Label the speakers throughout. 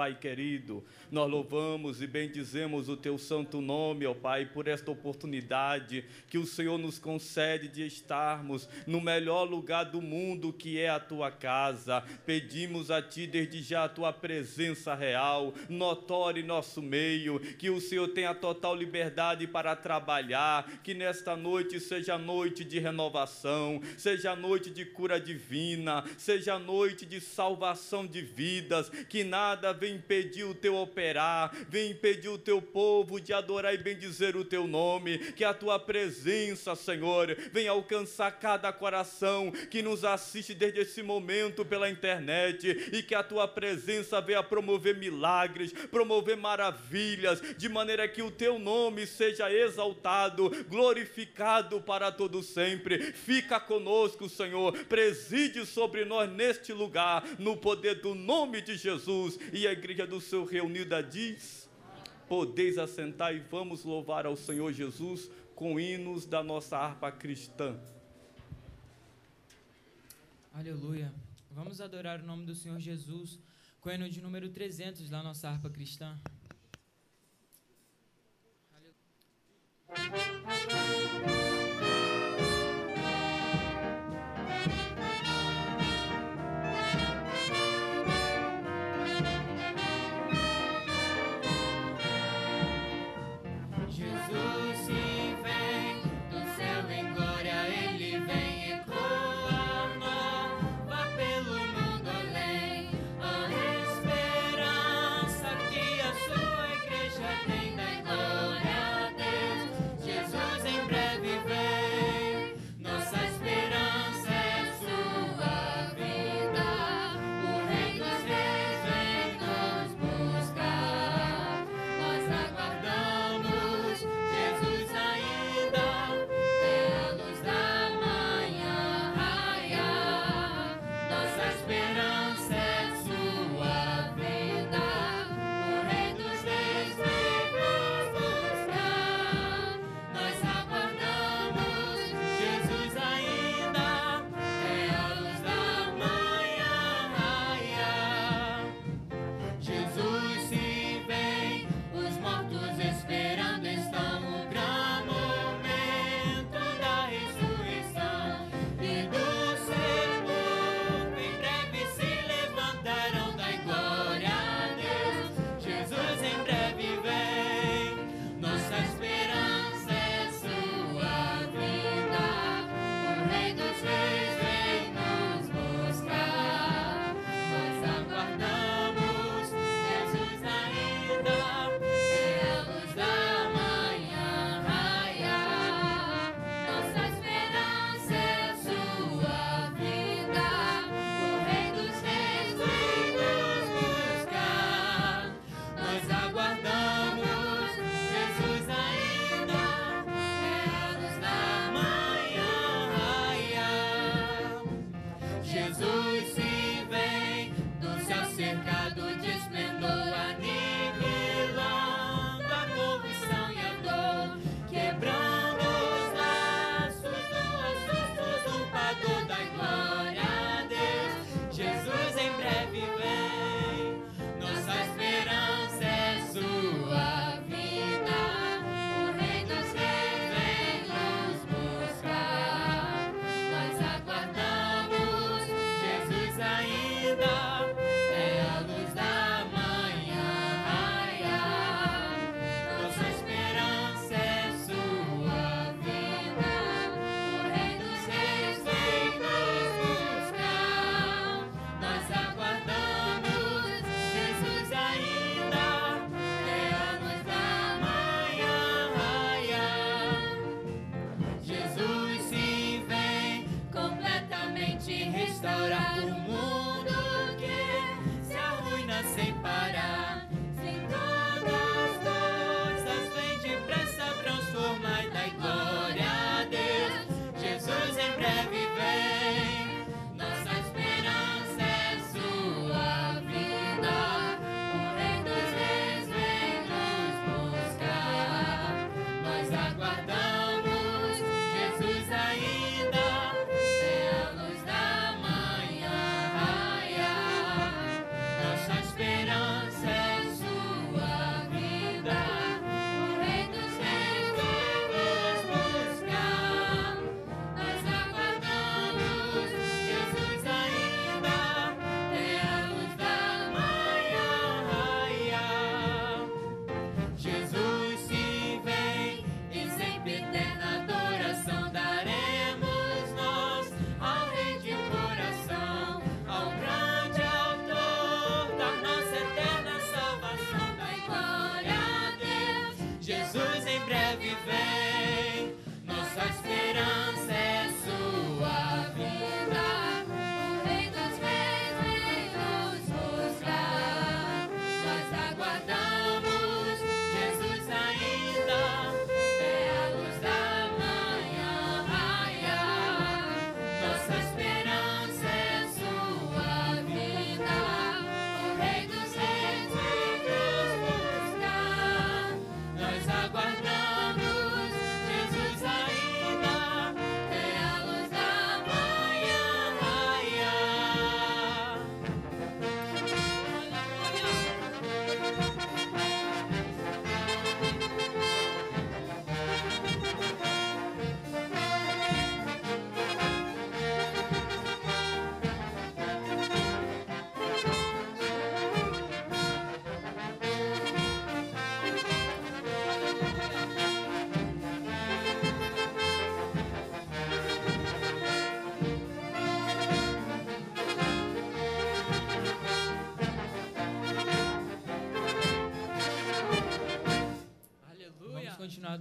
Speaker 1: Pai querido. Nós louvamos e bendizemos o teu santo nome, ó Pai, por esta oportunidade que o Senhor nos concede de estarmos no melhor lugar do mundo, que é a tua casa. Pedimos a ti desde já a tua presença real, notória em nosso meio, que o Senhor tenha total liberdade para trabalhar, que nesta noite seja noite de renovação, seja noite de cura divina, seja noite de salvação de vidas, que nada venha impedir o teu operar, venha impedir o teu povo de adorar e bendizer o teu nome, que a tua presença, Senhor, venha alcançar cada coração que nos assiste desde esse momento pela internet e que a tua presença venha promover milagres, promover maravilhas, de maneira que o teu nome seja exaltado, glorificado para todo sempre. Fica conosco, Senhor, preside sobre nós neste lugar, no poder do nome de Jesus. E a igreja do Senhor reunida diz: Podeis assentar e vamos louvar ao Senhor Jesus com hinos da nossa harpa cristã.
Speaker 2: Aleluia. Vamos adorar o nome do Senhor Jesus com o hino de número 300 da nossa harpa cristã. Aleluia.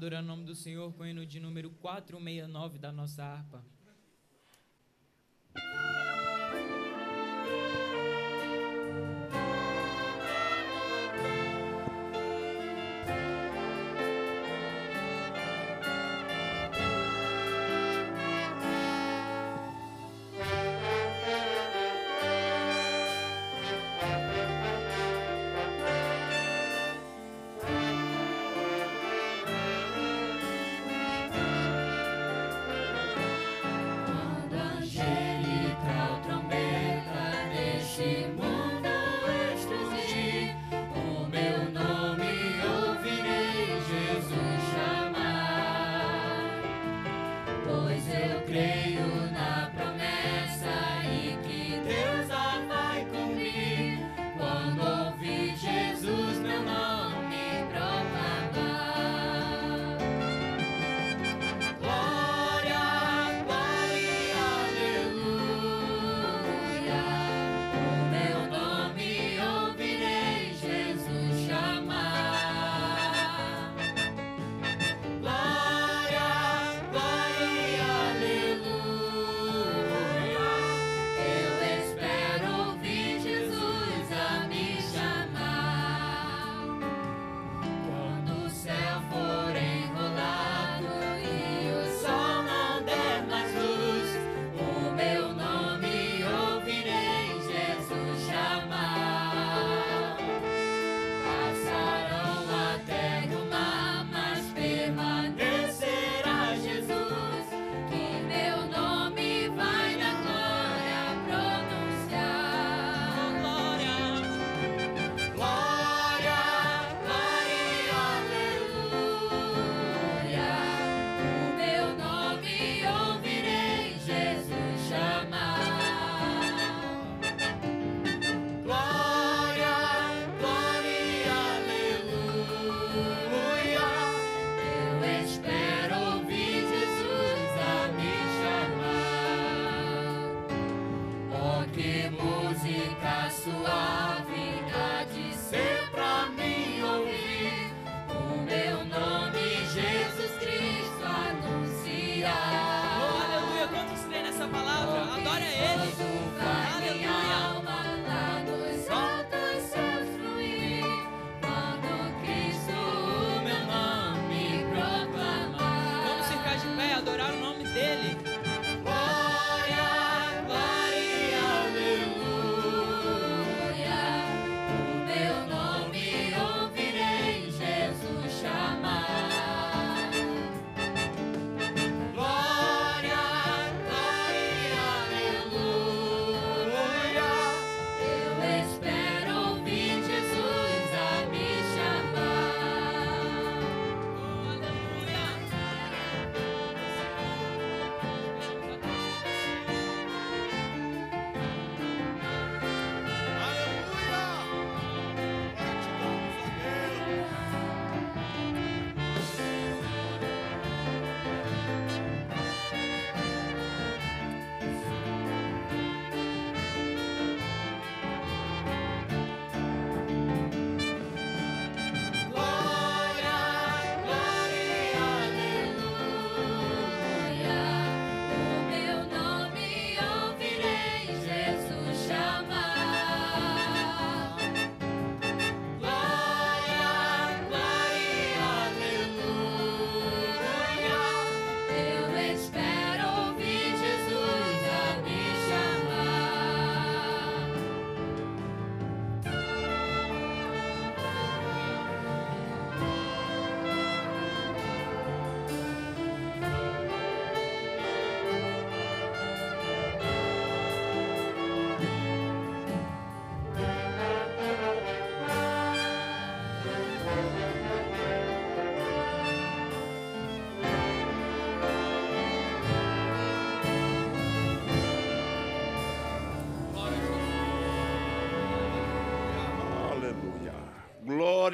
Speaker 2: Adorando o nome do Senhor com o hino de número 469 da nossa harpa.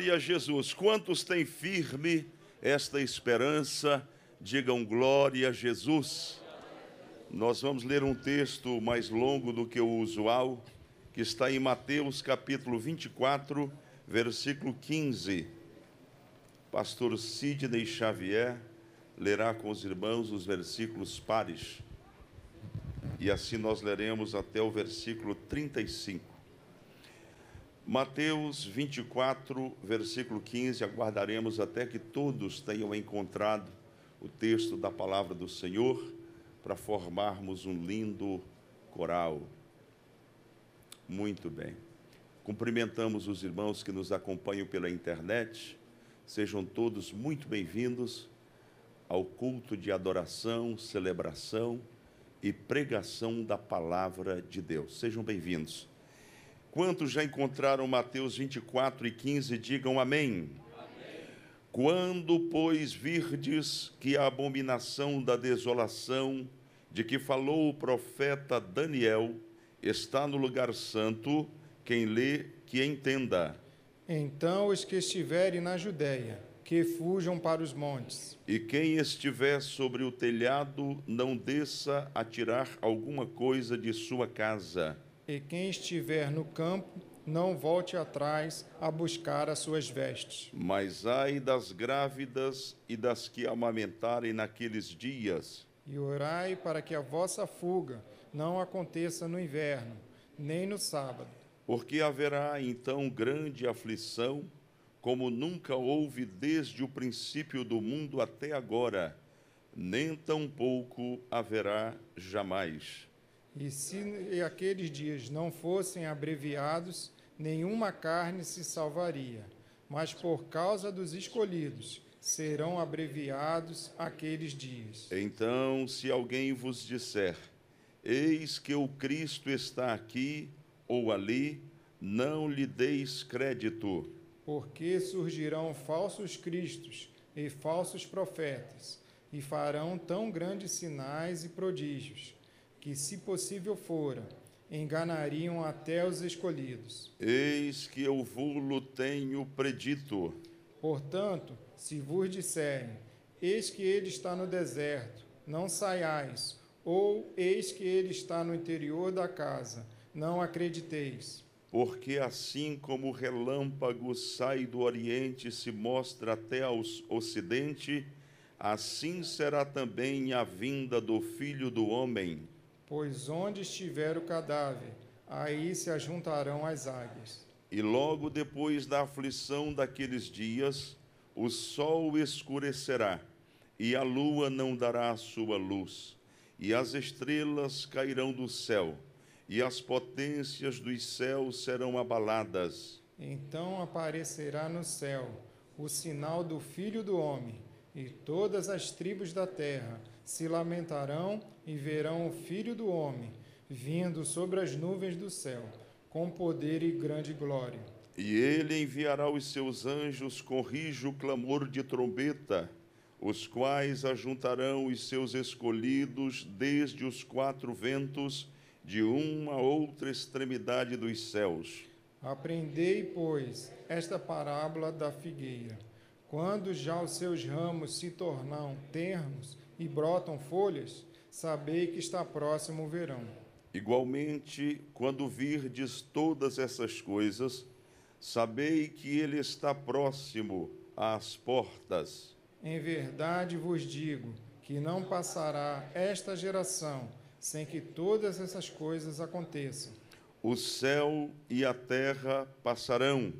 Speaker 3: Glória a Jesus. Quantos têm firme esta esperança? Digam glória a Jesus. Nós vamos ler um texto mais longo do que o usual, que está em Mateus capítulo 24, versículo 15. A pastor Sidney Xavier lerá com os irmãos os versículos pares. E assim nós leremos até o versículo 35. Mateus 24, versículo 15, aguardaremos até que todos tenham encontrado o texto da palavra do Senhor para formarmos um lindo coral. Muito bem. Cumprimentamos os irmãos que nos acompanham pela internet. Sejam todos muito bem-vindos ao culto de adoração, celebração e pregação da palavra de Deus. Sejam bem-vindos. Quantos já encontraram Mateus 24 e 15, digam amém. amém. Quando, pois, virdes que a abominação da desolação de que falou o profeta Daniel está no lugar santo, quem lê, que entenda.
Speaker 4: Então os que estiverem na Judéia, que fujam para os montes.
Speaker 3: E quem estiver sobre o telhado, não desça a tirar alguma coisa de sua casa.
Speaker 4: E quem estiver no campo, não volte atrás a buscar as suas vestes.
Speaker 3: Mas ai das grávidas e das que amamentarem naqueles dias.
Speaker 4: E orai para que a vossa fuga não aconteça no inverno, nem no sábado
Speaker 3: porque haverá então grande aflição, como nunca houve desde o princípio do mundo até agora, nem tampouco haverá jamais.
Speaker 4: E se aqueles dias não fossem abreviados, nenhuma carne se salvaria, mas por causa dos escolhidos serão abreviados aqueles dias.
Speaker 3: Então, se alguém vos disser: Eis que o Cristo está aqui, ou ali, não lhe deis crédito.
Speaker 4: Porque surgirão falsos cristos e falsos profetas, e farão tão grandes sinais e prodígios, que, se possível fora, enganariam até os escolhidos.
Speaker 3: Eis que eu vou-lo tenho predito.
Speaker 4: Portanto, se vos disserem, eis que ele está no deserto, não saiais, ou eis que ele está no interior da casa, não acrediteis.
Speaker 3: Porque assim como o relâmpago sai do oriente e se mostra até ao ocidente, assim será também a vinda do Filho do Homem.
Speaker 4: Pois onde estiver o cadáver, aí se ajuntarão as águias.
Speaker 3: E logo depois da aflição daqueles dias, o sol escurecerá, e a lua não dará sua luz, e as estrelas cairão do céu e as potências dos céus serão abaladas.
Speaker 4: Então aparecerá no céu o sinal do Filho do Homem, e todas as tribos da terra se lamentarão e verão o Filho do Homem vindo sobre as nuvens do céu, com poder e grande glória.
Speaker 3: E ele enviará os seus anjos com rijo clamor de trombeta, os quais ajuntarão os seus escolhidos desde os quatro ventos de uma a outra extremidade dos céus.
Speaker 4: Aprendei, pois, esta parábola da figueira. Quando já os seus ramos se tornam termos e brotam folhas, sabei que está próximo o verão.
Speaker 3: Igualmente, quando virdes todas essas coisas, sabei que ele está próximo às portas.
Speaker 4: Em verdade vos digo que não passará esta geração sem que todas essas coisas aconteçam.
Speaker 3: O céu e a terra passarão,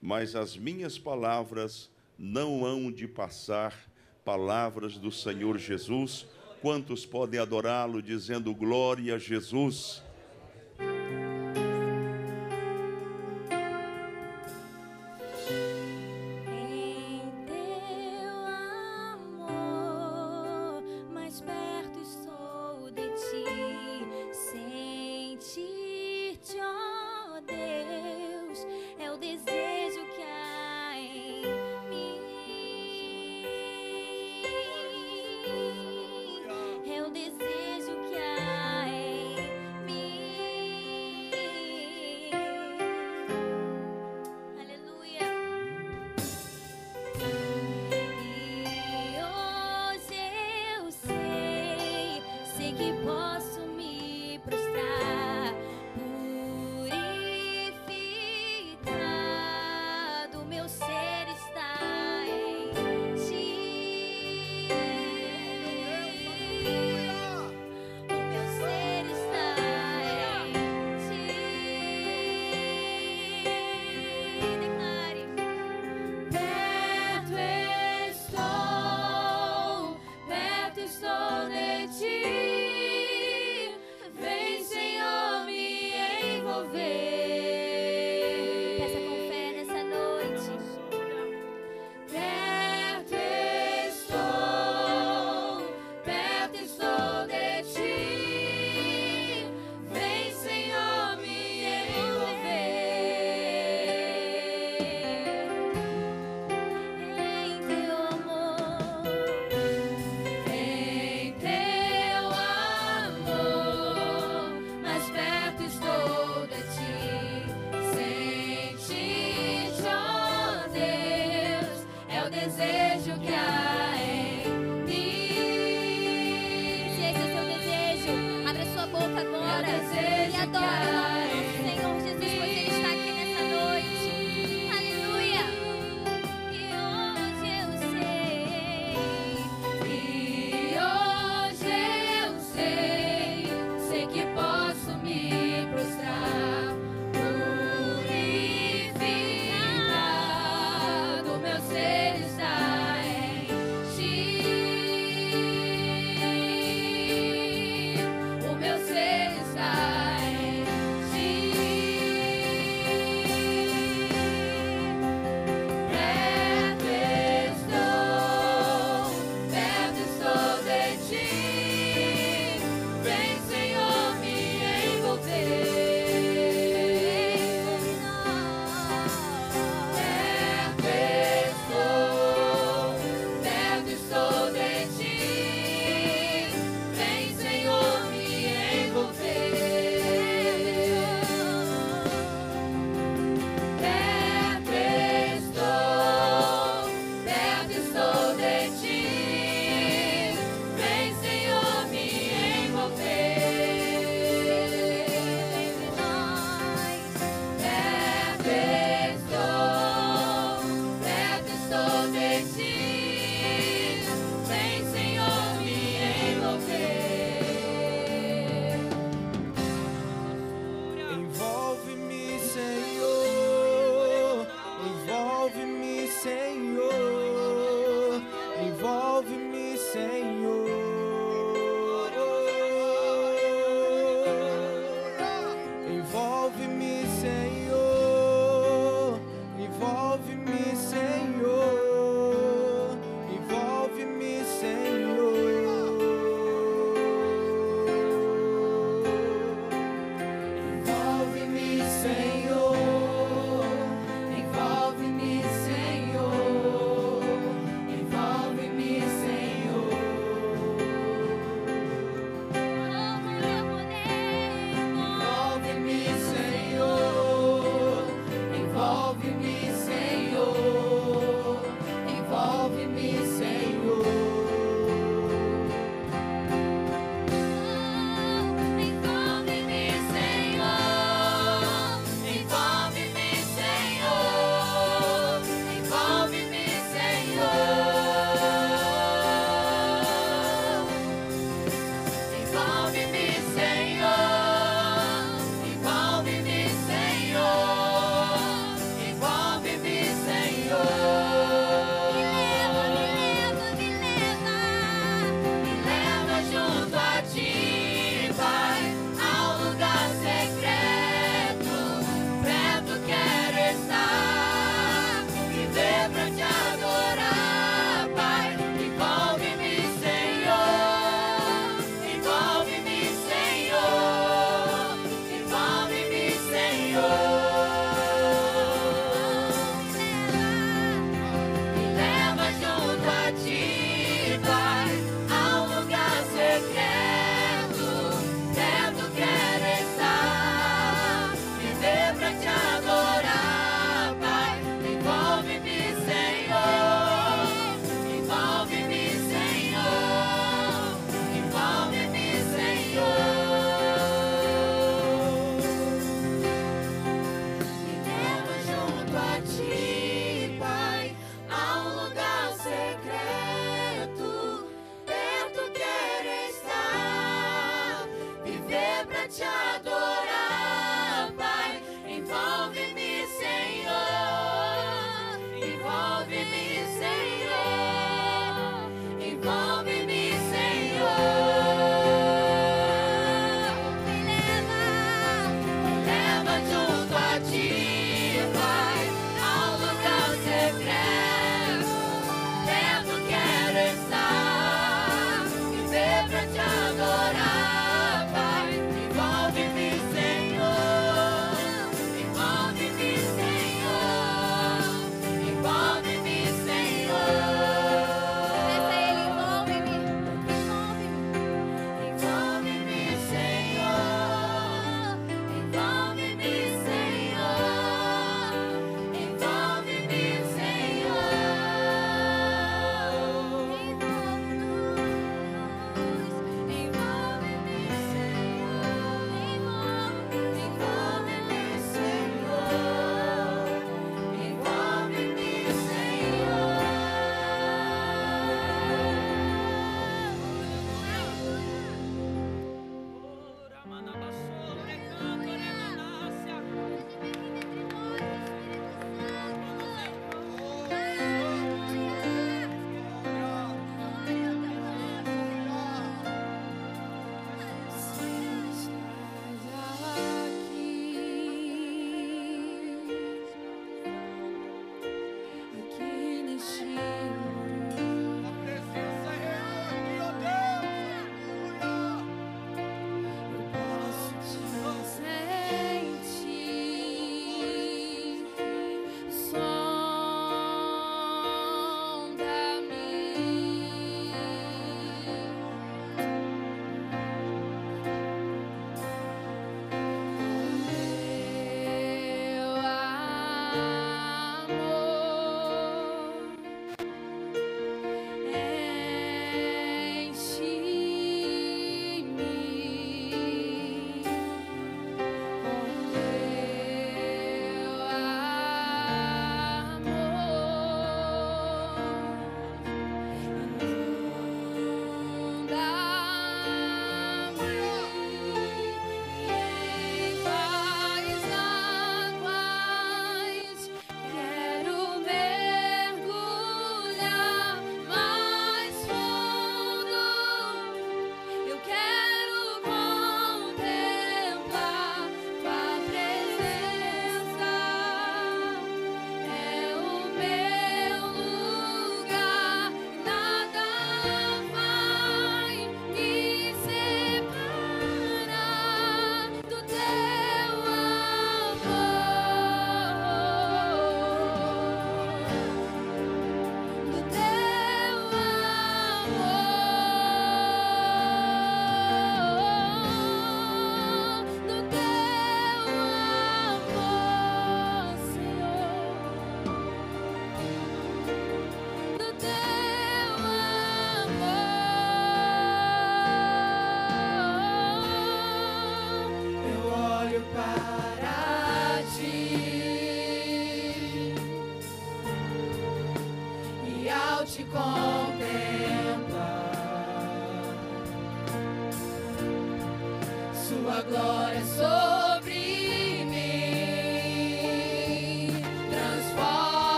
Speaker 3: mas as minhas palavras não hão de passar. Palavras do Senhor Jesus. Quantos podem adorá-lo dizendo glória a Jesus?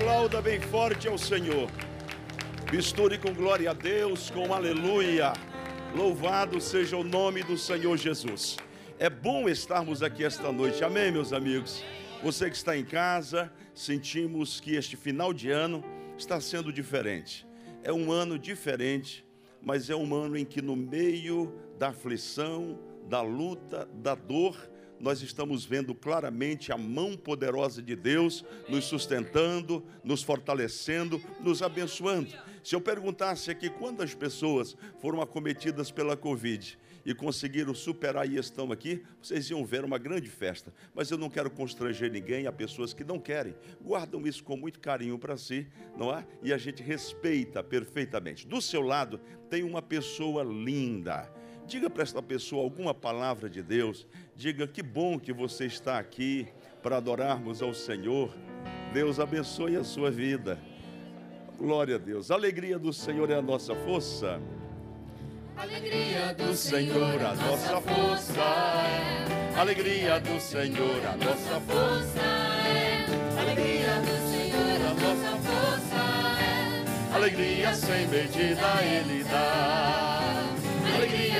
Speaker 3: Aplauda bem forte ao Senhor. Misture com glória a Deus, com aleluia. Louvado seja o nome do Senhor Jesus. É bom estarmos aqui esta noite. Amém, meus amigos. Você que está em casa, sentimos que este final de ano está sendo diferente. É um ano diferente, mas é um ano em que no meio da aflição, da luta, da dor, nós estamos vendo claramente a mão poderosa de Deus nos sustentando, nos fortalecendo, nos abençoando. Se eu perguntasse aqui quantas pessoas foram acometidas pela Covid e conseguiram superar e estão aqui, vocês iam ver uma grande festa. Mas eu não quero constranger ninguém, há pessoas que não querem, guardam isso com muito carinho para si, não é? E a gente respeita perfeitamente. Do seu lado tem uma pessoa linda. Diga para esta pessoa alguma palavra de Deus. Diga que bom que você está aqui para adorarmos ao Senhor. Deus abençoe a sua vida. Glória a Deus. A alegria do Senhor é a nossa força.
Speaker 5: Alegria
Speaker 3: Do Senhor a nossa força é. Alegria do Senhor a nossa força.
Speaker 5: força é. Alegria do Senhor, a nossa força é.
Speaker 3: Alegria sem medida Ele dá.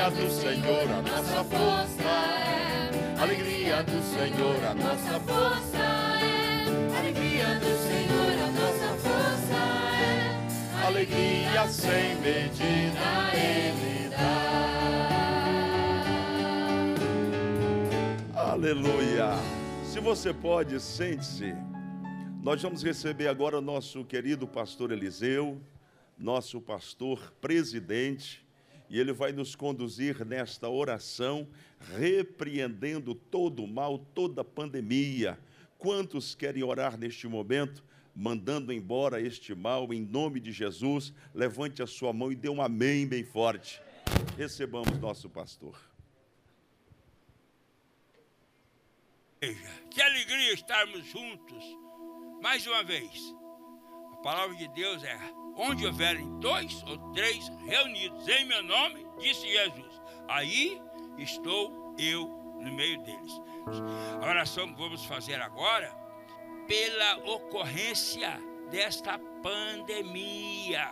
Speaker 3: Alegria do Senhor, a nossa força é. Alegria do Senhor, a nossa força é. Alegria do Senhor, a nossa força é. Alegria sem medida Ele dá. Aleluia. Se você pode, sente-se. Nós vamos receber agora o nosso querido pastor Eliseu, nosso pastor presidente, e ele vai nos conduzir nesta oração, repreendendo todo o mal, toda a pandemia. Quantos querem orar neste momento, mandando embora este mal em nome de Jesus? Levante a sua mão e dê um amém bem forte. Recebamos nosso pastor.
Speaker 6: Que alegria estarmos juntos mais uma vez. Palavra de Deus é: onde houverem dois ou três reunidos em meu nome, disse Jesus, aí estou eu no meio deles. A oração que vamos fazer agora, pela ocorrência desta pandemia.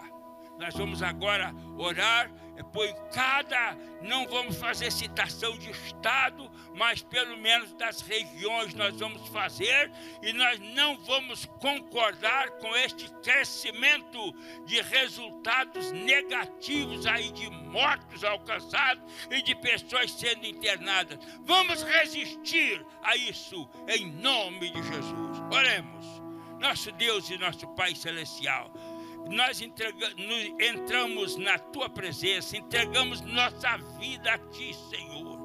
Speaker 6: Nós vamos agora orar por cada, não vamos fazer citação de estado, mas pelo menos das regiões nós vamos fazer e nós não vamos concordar com este crescimento de resultados negativos aí de mortos alcançados e de pessoas sendo internadas. Vamos resistir a isso em nome de Jesus. Oremos. Nosso Deus e nosso Pai celestial, nós entramos na tua presença, entregamos nossa vida a ti, Senhor.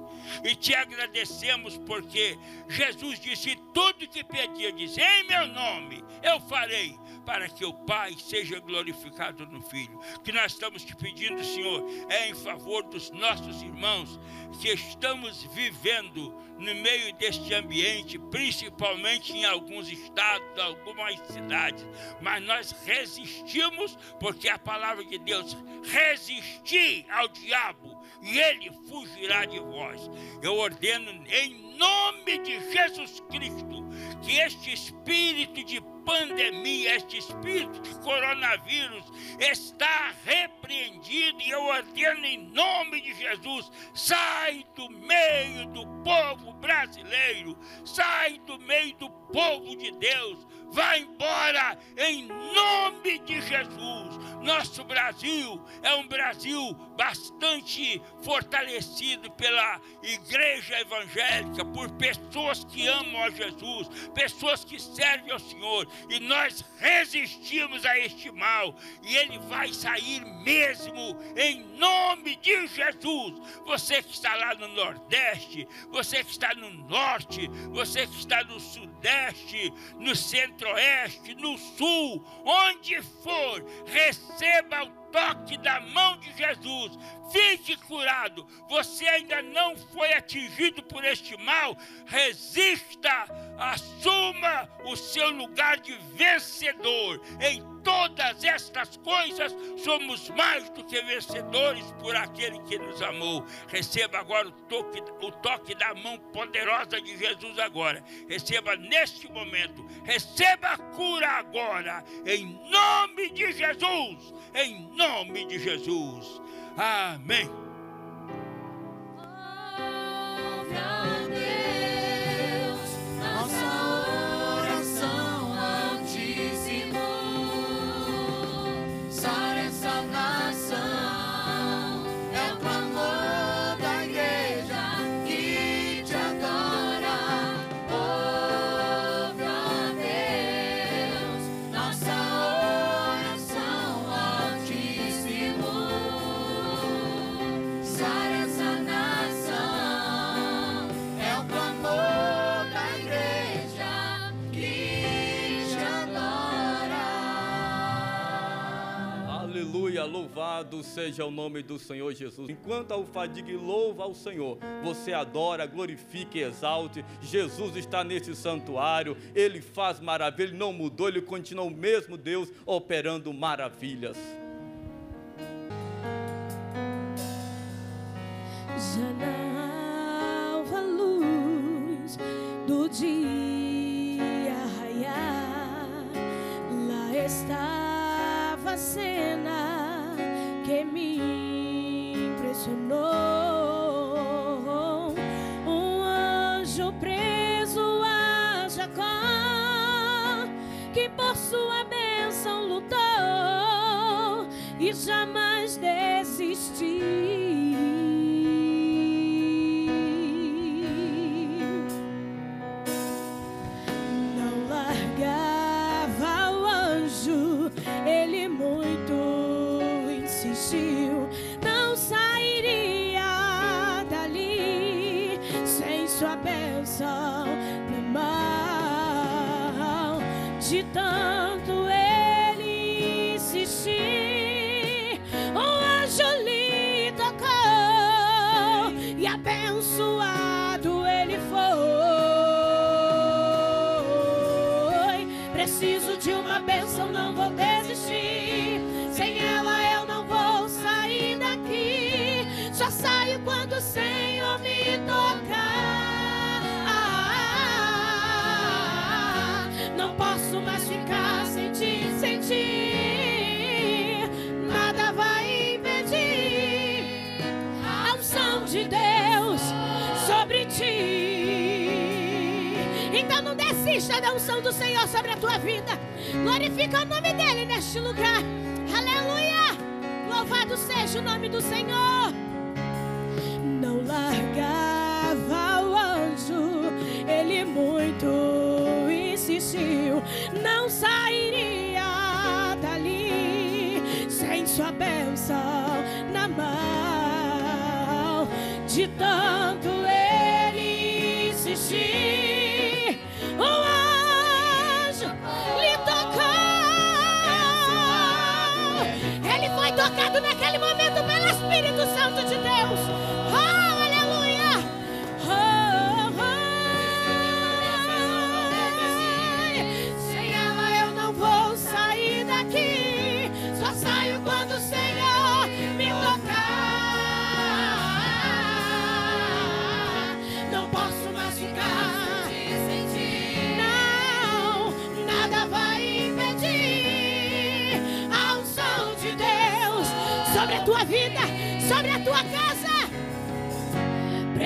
Speaker 6: E te agradecemos porque Jesus disse: tudo que pedirdes em meu nome, eu farei, para que o Pai seja glorificado no Filho. Que nós estamos te pedindo, Senhor, é em favor dos nossos irmãos que estamos vivendo no meio deste ambiente, principalmente em alguns estados, algumas cidades, mas nós resistimos porque a palavra de Deus resistir ao diabo e ele fugirá de vós. Eu ordeno em nome de Jesus Cristo que este espírito de pandemia, este espírito de coronavírus está repreendido e eu ordeno em nome de Jesus, sai do meio do povo brasileiro, sai do meio do povo de Deus, vai embora em nome de Jesus. Nosso Brasil é um Brasil bastante fortalecido pela igreja evangélica, por pessoas que amam a Jesus, pessoas que servem ao Senhor, e nós resistimos a este mal, e ele vai sair mesmo em nome de Jesus. Você que está lá no Nordeste, você que está no Norte, você que está no Sudeste, no Centro-Oeste, no Sul, onde for, receba o toque da mão de Jesus, fique curado. Você ainda não foi atingido por este mal, resista, assuma o seu lugar de vencedor. Em todas estas coisas, somos mais do que vencedores por aquele que nos amou. Receba agora o toque, o toque da mão poderosa de Jesus agora. Receba neste momento, receba a cura agora, em nome de Jesus em nome de Jesus. Amém.
Speaker 1: Louvado seja o nome do Senhor Jesus. Enquanto a Alfadigue louva ao Senhor, você adora, glorifica e exalte. Jesus está nesse santuário, ele faz maravilha, ele não mudou, ele continua o mesmo Deus operando maravilhas.
Speaker 5: Já na alva luz do dia raiar, lá estava a cena que me impressionou. Um anjo preso a Jacó, que por sua bênção lutou e jamais desistiu. Preciso de uma bênção, não vou desistir. Desista da unção do Senhor sobre a tua vida. Glorifica o nome dele neste lugar. Aleluia! Louvado seja o nome do Senhor. Não largava o anjo, ele muito insistiu. Não sairia dali sem sua bênção na mão. De tanto tocado naquele momento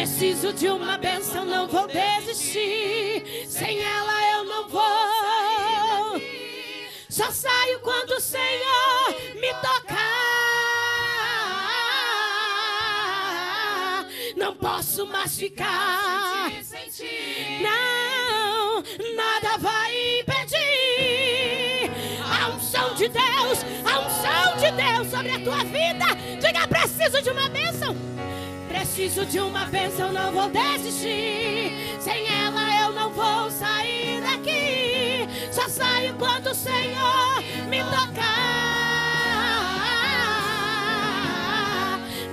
Speaker 5: Preciso de uma bênção, não vou desistir. Sem ela eu não vou. Só saio quando o Senhor me tocar. Não posso mais ficar. Não, nada vai impedir a unção de Deus, a unção de Deus sobre a tua vida. Diga, preciso de uma bênção. Preciso de uma bênção, não vou desistir. Sem ela eu não vou sair daqui. Só saio quando o Senhor me tocar.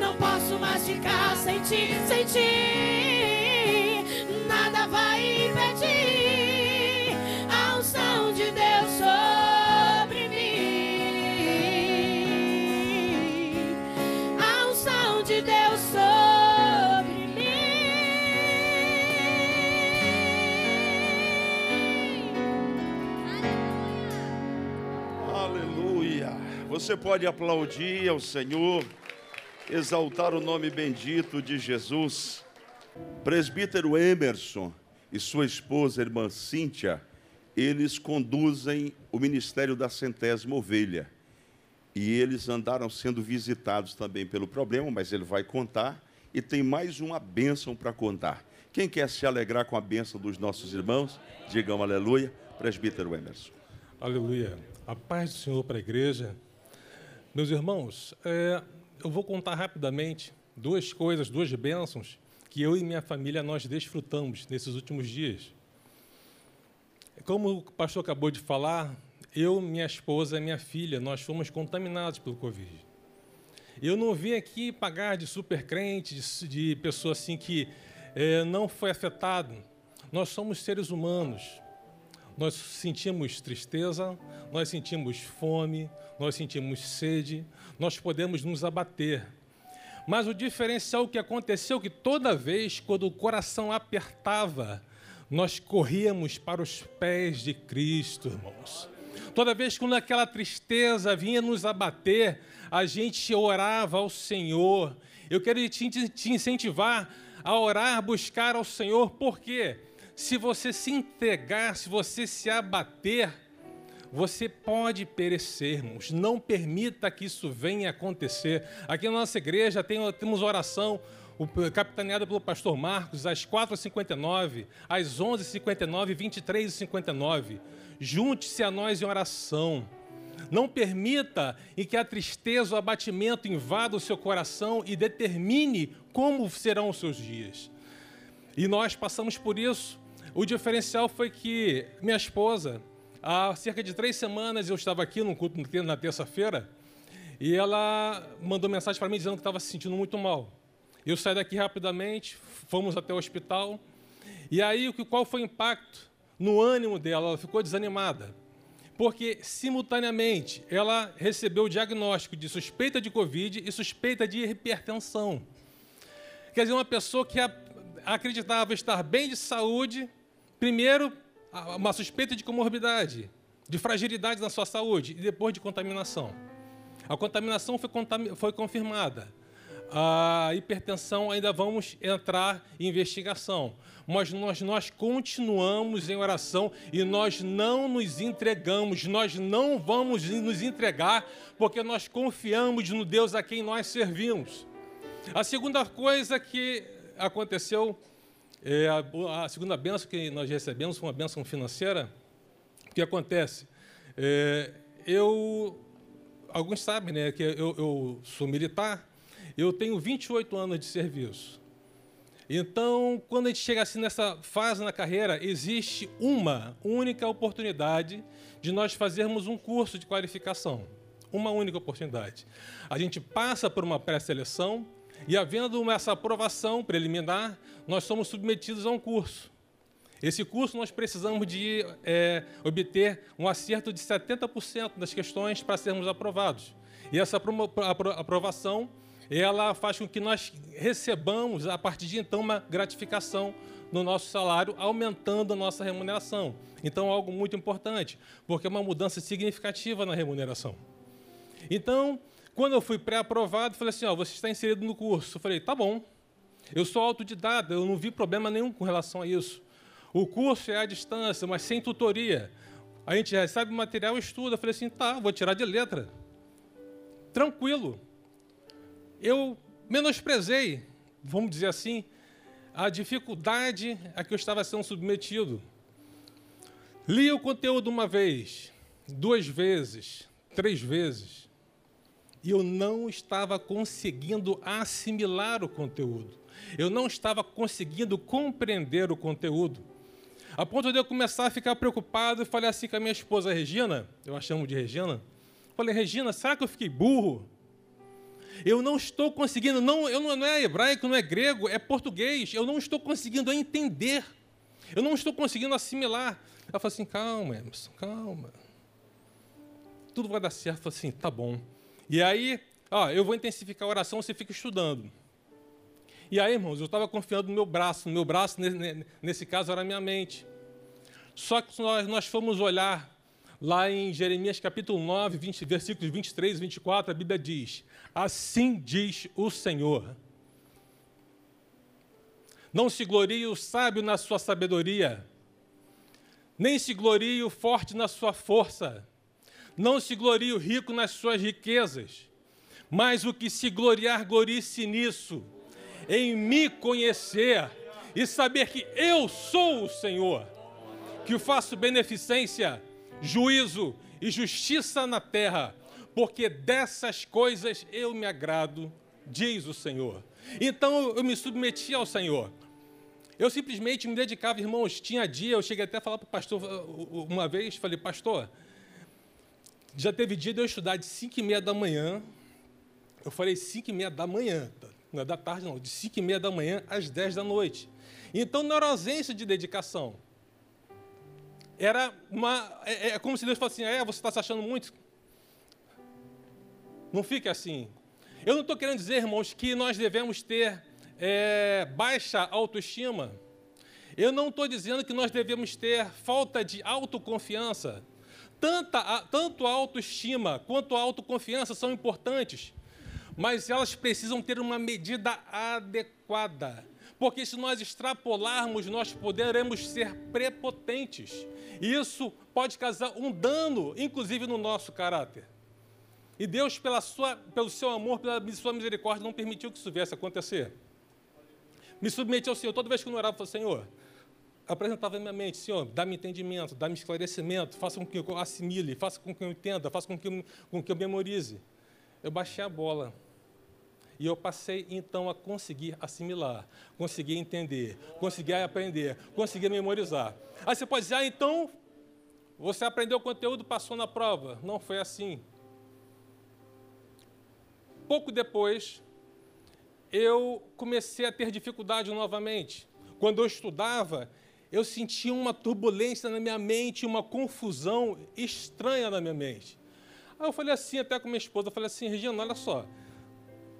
Speaker 5: Não posso mais ficar sem ti, sem ti.
Speaker 3: Você pode aplaudir ao Senhor, exaltar o nome bendito de Jesus. Presbítero Emerson e sua esposa, irmã Cíntia, eles conduzem o ministério da centésima ovelha. E eles andaram sendo visitados também pelo problema, mas ele vai contar. E tem mais uma bênção para contar. Quem quer se alegrar com a bênção dos nossos irmãos, digam aleluia. Presbítero Emerson.
Speaker 7: Aleluia. A paz do Senhor para a igreja. Meus irmãos, é, eu vou contar rapidamente duas coisas, duas bênçãos que eu e minha família nós desfrutamos nesses últimos dias. Como o pastor acabou de falar, eu, minha esposa e minha filha, nós fomos contaminados pelo Covid. Eu não vim aqui pagar de super crente, de, de pessoa assim que é, não foi afetado. Nós somos seres humanos. Nós sentimos tristeza, nós sentimos fome, nós sentimos sede, nós podemos nos abater. Mas o diferencial que aconteceu é que toda vez quando o coração apertava, nós corríamos para os pés de Cristo, irmãos. Toda vez que aquela tristeza vinha nos abater, a gente orava ao Senhor. Eu quero te, incentivar a orar, buscar ao Senhor, porque se você se entregar, se você se abater, você pode perecer. Não permita que isso venha acontecer. Aqui na nossa igreja tem, temos oração capitaneada pelo pastor Marcos, às 4h59, às 11h59, 23h59. Junte-se a nós em oração. Não permita que a tristeza, o abatimento invada o seu coração e determine como serão os seus dias. E nós passamos por isso. O diferencial foi que minha esposa, há cerca de três semanas, eu estava aqui no culto na terça-feira, e ela mandou mensagem para mim dizendo que estava se sentindo muito mal. Eu saí daqui rapidamente, fomos até o hospital, e aí qual foi o impacto no ânimo dela? Ela ficou desanimada porque simultaneamente ela recebeu o diagnóstico de suspeita de Covid e suspeita de hipertensão. Quer dizer, uma pessoa que acreditava estar bem de saúde, primeiro, uma suspeita de comorbidade, de fragilidade na sua saúde, e depois de contaminação. A contaminação foi, foi confirmada a hipertensão, ainda vamos entrar em investigação. Mas nós, nós continuamos em oração e nós não nos entregamos, nós não vamos nos entregar, porque nós confiamos no Deus a quem nós servimos. A segunda coisa que aconteceu, é a, a segunda benção que nós recebemos foi uma benção financeira. O que acontece? É, eu, alguns sabem né, que eu, eu sou militar, eu tenho 28 anos de serviço. Então, quando a gente chega assim nessa fase na carreira, existe uma única oportunidade de nós fazermos um curso de qualificação. Uma única oportunidade. A gente passa por uma pré-seleção e, havendo essa aprovação preliminar, nós somos submetidos a um curso. Esse curso nós precisamos de é, obter um acerto de 70% das questões para sermos aprovados. E essa aprovação ela faz com que nós recebamos, a partir de então, uma gratificação no nosso salário, aumentando a nossa remuneração. Então, algo muito importante, porque é uma mudança significativa na remuneração. Então, quando eu fui pré-aprovado, falei assim: ó, você está inserido no curso. Eu falei: tá bom. Eu sou autodidata, eu não vi problema nenhum com relação a isso. O curso é à distância, mas sem tutoria. A gente recebe o material e estuda. Eu falei assim: tá, vou tirar de letra. Tranquilo eu menosprezei, vamos dizer assim, a dificuldade a que eu estava sendo submetido. Li o conteúdo uma vez, duas vezes, três vezes, e eu não estava conseguindo assimilar o conteúdo. Eu não estava conseguindo compreender o conteúdo. A ponto de eu começar a ficar preocupado e falei assim com a minha esposa Regina, eu a chamo de Regina. Falei, Regina, será que eu fiquei burro? Eu não estou conseguindo, não, eu não, não é hebraico, não é grego, é português. Eu não estou conseguindo entender. Eu não estou conseguindo assimilar. Ela falou assim: calma, Emerson, calma. Tudo vai dar certo. Eu falei assim: tá bom. E aí, ó, eu vou intensificar a oração, você fica estudando. E aí, irmãos, eu estava confiando no meu braço. No meu braço, nesse caso, era a minha mente. Só que nós, nós fomos olhar lá em Jeremias capítulo 9, 20, versículos 23 e 24, a Bíblia diz: Assim diz o Senhor. Não se glorie o sábio na sua sabedoria, nem se glorie o forte na sua força, não se glorie o rico nas suas riquezas, mas o que se gloriar, glorie-se nisso, em me conhecer e saber que eu sou o Senhor, que faço beneficência, juízo e justiça na terra porque dessas coisas eu me agrado, diz o Senhor. Então eu me submeti ao Senhor. Eu simplesmente me dedicava, irmãos, tinha dia, eu cheguei até a falar para o pastor uma vez, falei, pastor, já teve dia de eu estudar de 5 e meia da manhã, eu falei 5 e meia da manhã, não é da tarde não, de 5 e meia da manhã às 10 da noite. Então não era ausência de dedicação. Era uma. É, é como se Deus fosse assim: é, você está se achando muito? Não fique assim. Eu não estou querendo dizer, irmãos, que nós devemos ter é, baixa autoestima. Eu não estou dizendo que nós devemos ter falta de autoconfiança. Tanta, a- tanto a autoestima quanto a autoconfiança são importantes, mas elas precisam ter uma medida adequada. Porque se nós extrapolarmos, nós poderemos ser prepotentes. E isso pode causar um dano, inclusive no nosso caráter. E Deus, pela sua, pelo seu amor, pela sua misericórdia, não permitiu que isso viesse a acontecer. Me submeti ao Senhor. Toda vez que eu orava, eu falei, Senhor, apresentava na minha mente, Senhor, dá-me entendimento, dá-me esclarecimento, faça com que eu assimile, faça com que eu entenda, faça com que eu, com que eu memorize. Eu baixei a bola. E eu passei, então, a conseguir assimilar, conseguir entender, conseguir aprender, conseguir memorizar. Aí você pode dizer, ah, então, você aprendeu o conteúdo, passou na prova. Não foi assim. Pouco depois, eu comecei a ter dificuldade novamente. Quando eu estudava, eu sentia uma turbulência na minha mente, uma confusão estranha na minha mente. Aí eu falei assim, até com minha esposa, eu falei assim, Regina, olha só,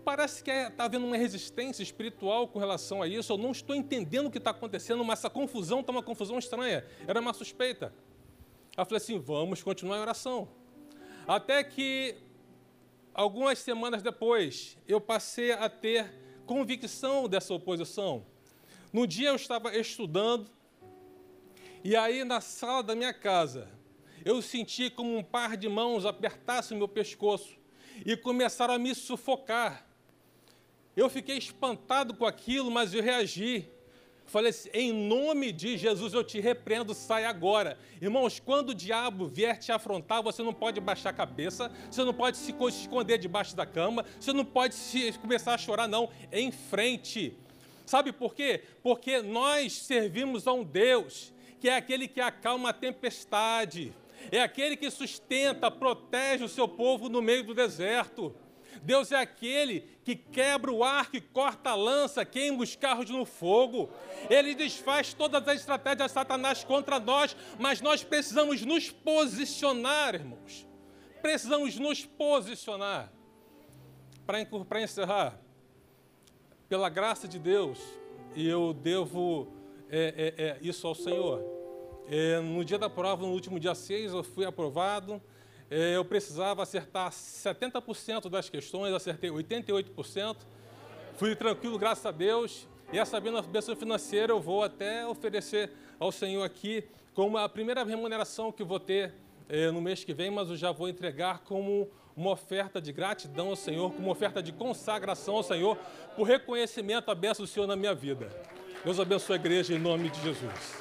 Speaker 7: parece que está havendo uma resistência espiritual com relação a isso, eu não estou entendendo o que está acontecendo, mas essa confusão está uma confusão estranha, era uma suspeita. Aí eu falei assim, vamos continuar a oração. Até que algumas semanas depois, eu passei a ter convicção dessa oposição. No dia eu estava estudando, e aí na sala da minha casa, eu senti como um par de mãos apertasse o meu pescoço e começaram a me sufocar. Eu fiquei espantado com aquilo, mas eu reagi. Falei assim, em nome de Jesus eu te repreendo, sai agora. Irmãos, quando o diabo vier te afrontar, você não pode baixar a cabeça, você não pode se co- esconder debaixo da cama, você não pode se, começar a chorar, não. Em frente. Sabe por quê? Porque nós servimos a um Deus que é aquele que acalma a tempestade, é aquele que sustenta, protege o seu povo no meio do deserto. Deus é aquele que quebra o arco e corta a lança, queima os carros no fogo. Ele desfaz todas as estratégias de Satanás contra nós, mas nós precisamos nos posicionar, irmãos. Precisamos nos posicionar. Para encerrar, pela graça de Deus, e eu devo é, é, é, isso ao Senhor. É, no dia da prova, no último dia 6, eu fui aprovado. É, eu precisava acertar 70% das questões, acertei 88%. Fui tranquilo, graças a Deus. E essa bênção financeira eu vou até oferecer ao Senhor aqui como a primeira remuneração que vou ter no mês que vem, mas eu já vou entregar como uma oferta de gratidão ao Senhor, como uma oferta de consagração ao Senhor, por reconhecimento à bênção do Senhor na minha vida. Deus abençoe a igreja em nome de Jesus.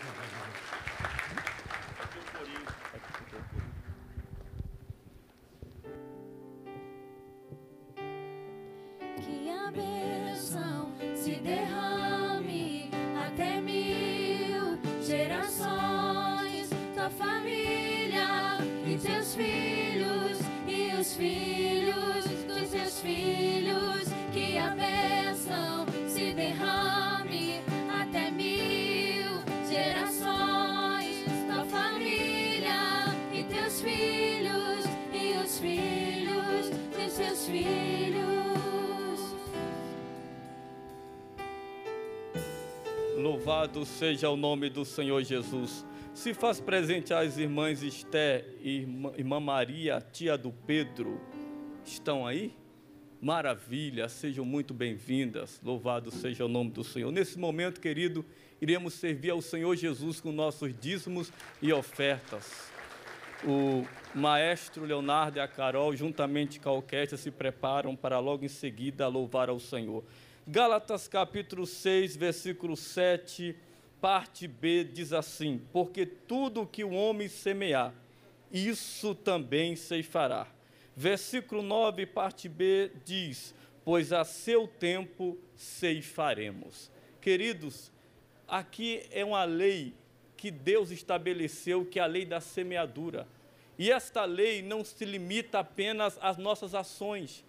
Speaker 5: Que a bênção se derrame até mil gerações, tua família e teus filhos e os filhos dos teus filhos. Que a bênção
Speaker 1: Louvado seja o nome do Senhor Jesus. Se faz presente às irmãs Esté e irmã, irmã Maria, tia do Pedro. Estão aí? Maravilha, sejam muito bem-vindas. Louvado seja o nome do Senhor. Nesse momento, querido, iremos servir ao Senhor Jesus com nossos dízimos e ofertas. O maestro Leonardo e a Carol, juntamente com a orquestra, se preparam para logo em seguida louvar ao Senhor. Gálatas capítulo 6, versículo 7, parte B, diz assim: Porque tudo que o homem semear, isso também ceifará. Versículo 9, parte B, diz: Pois a seu tempo ceifaremos. Queridos, aqui é uma lei que Deus estabeleceu, que é a lei da semeadura. E esta lei não se limita apenas às nossas ações,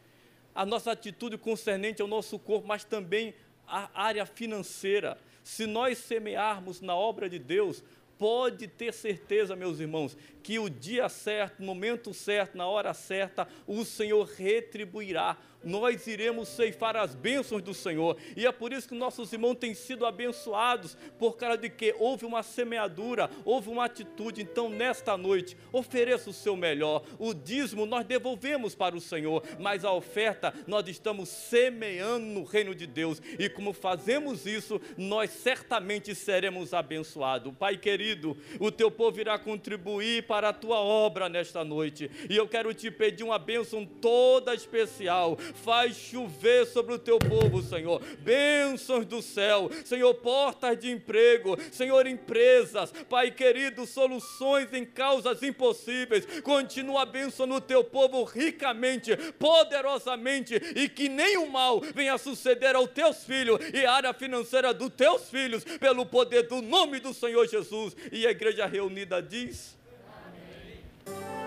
Speaker 1: à nossa atitude concernente ao nosso corpo, mas também à área financeira. Se nós semearmos na obra de Deus, Pode ter certeza, meus irmãos, que o dia certo, no momento certo, na hora certa, o Senhor retribuirá nós iremos ceifar as bênçãos do Senhor. E é por isso que nossos irmãos têm sido abençoados, por causa de que houve uma semeadura, houve uma atitude. Então, nesta noite, ofereça o seu melhor. O dízimo nós devolvemos para o Senhor, mas a oferta nós estamos semeando no reino de Deus. E como fazemos isso, nós certamente seremos abençoados. Pai querido, o teu povo irá contribuir para a tua obra nesta noite. E eu quero te pedir uma bênção toda especial faz chover sobre o teu povo, Senhor. Bênçãos do céu, Senhor, portas de emprego, Senhor, empresas, Pai querido, soluções em causas impossíveis. Continua abençoando o teu povo ricamente, poderosamente e que nenhum mal venha suceder aos teus filhos e à área financeira dos teus filhos, pelo poder do nome do Senhor Jesus. E a igreja reunida diz.
Speaker 8: Grande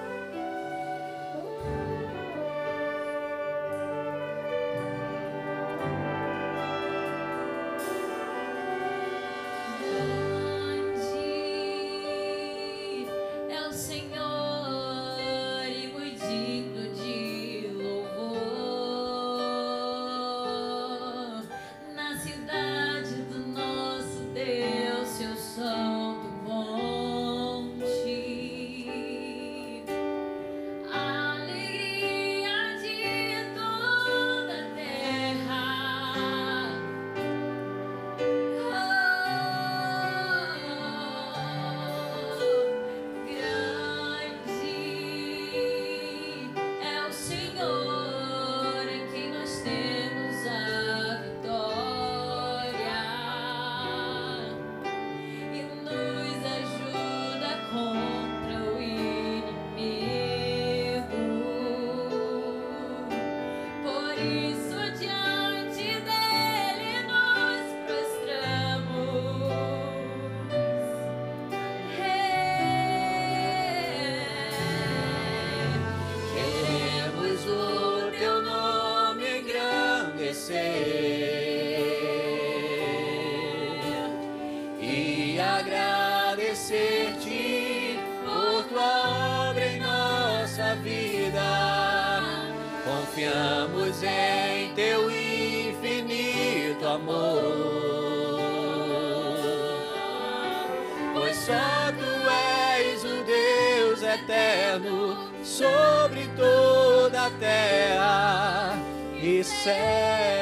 Speaker 8: sobre toda a terra e céu.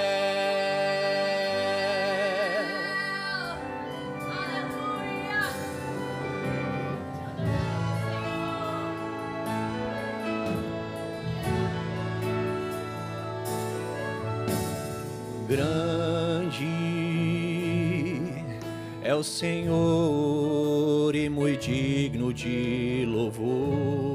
Speaker 8: Grande é o Senhor e muito digno de louvor.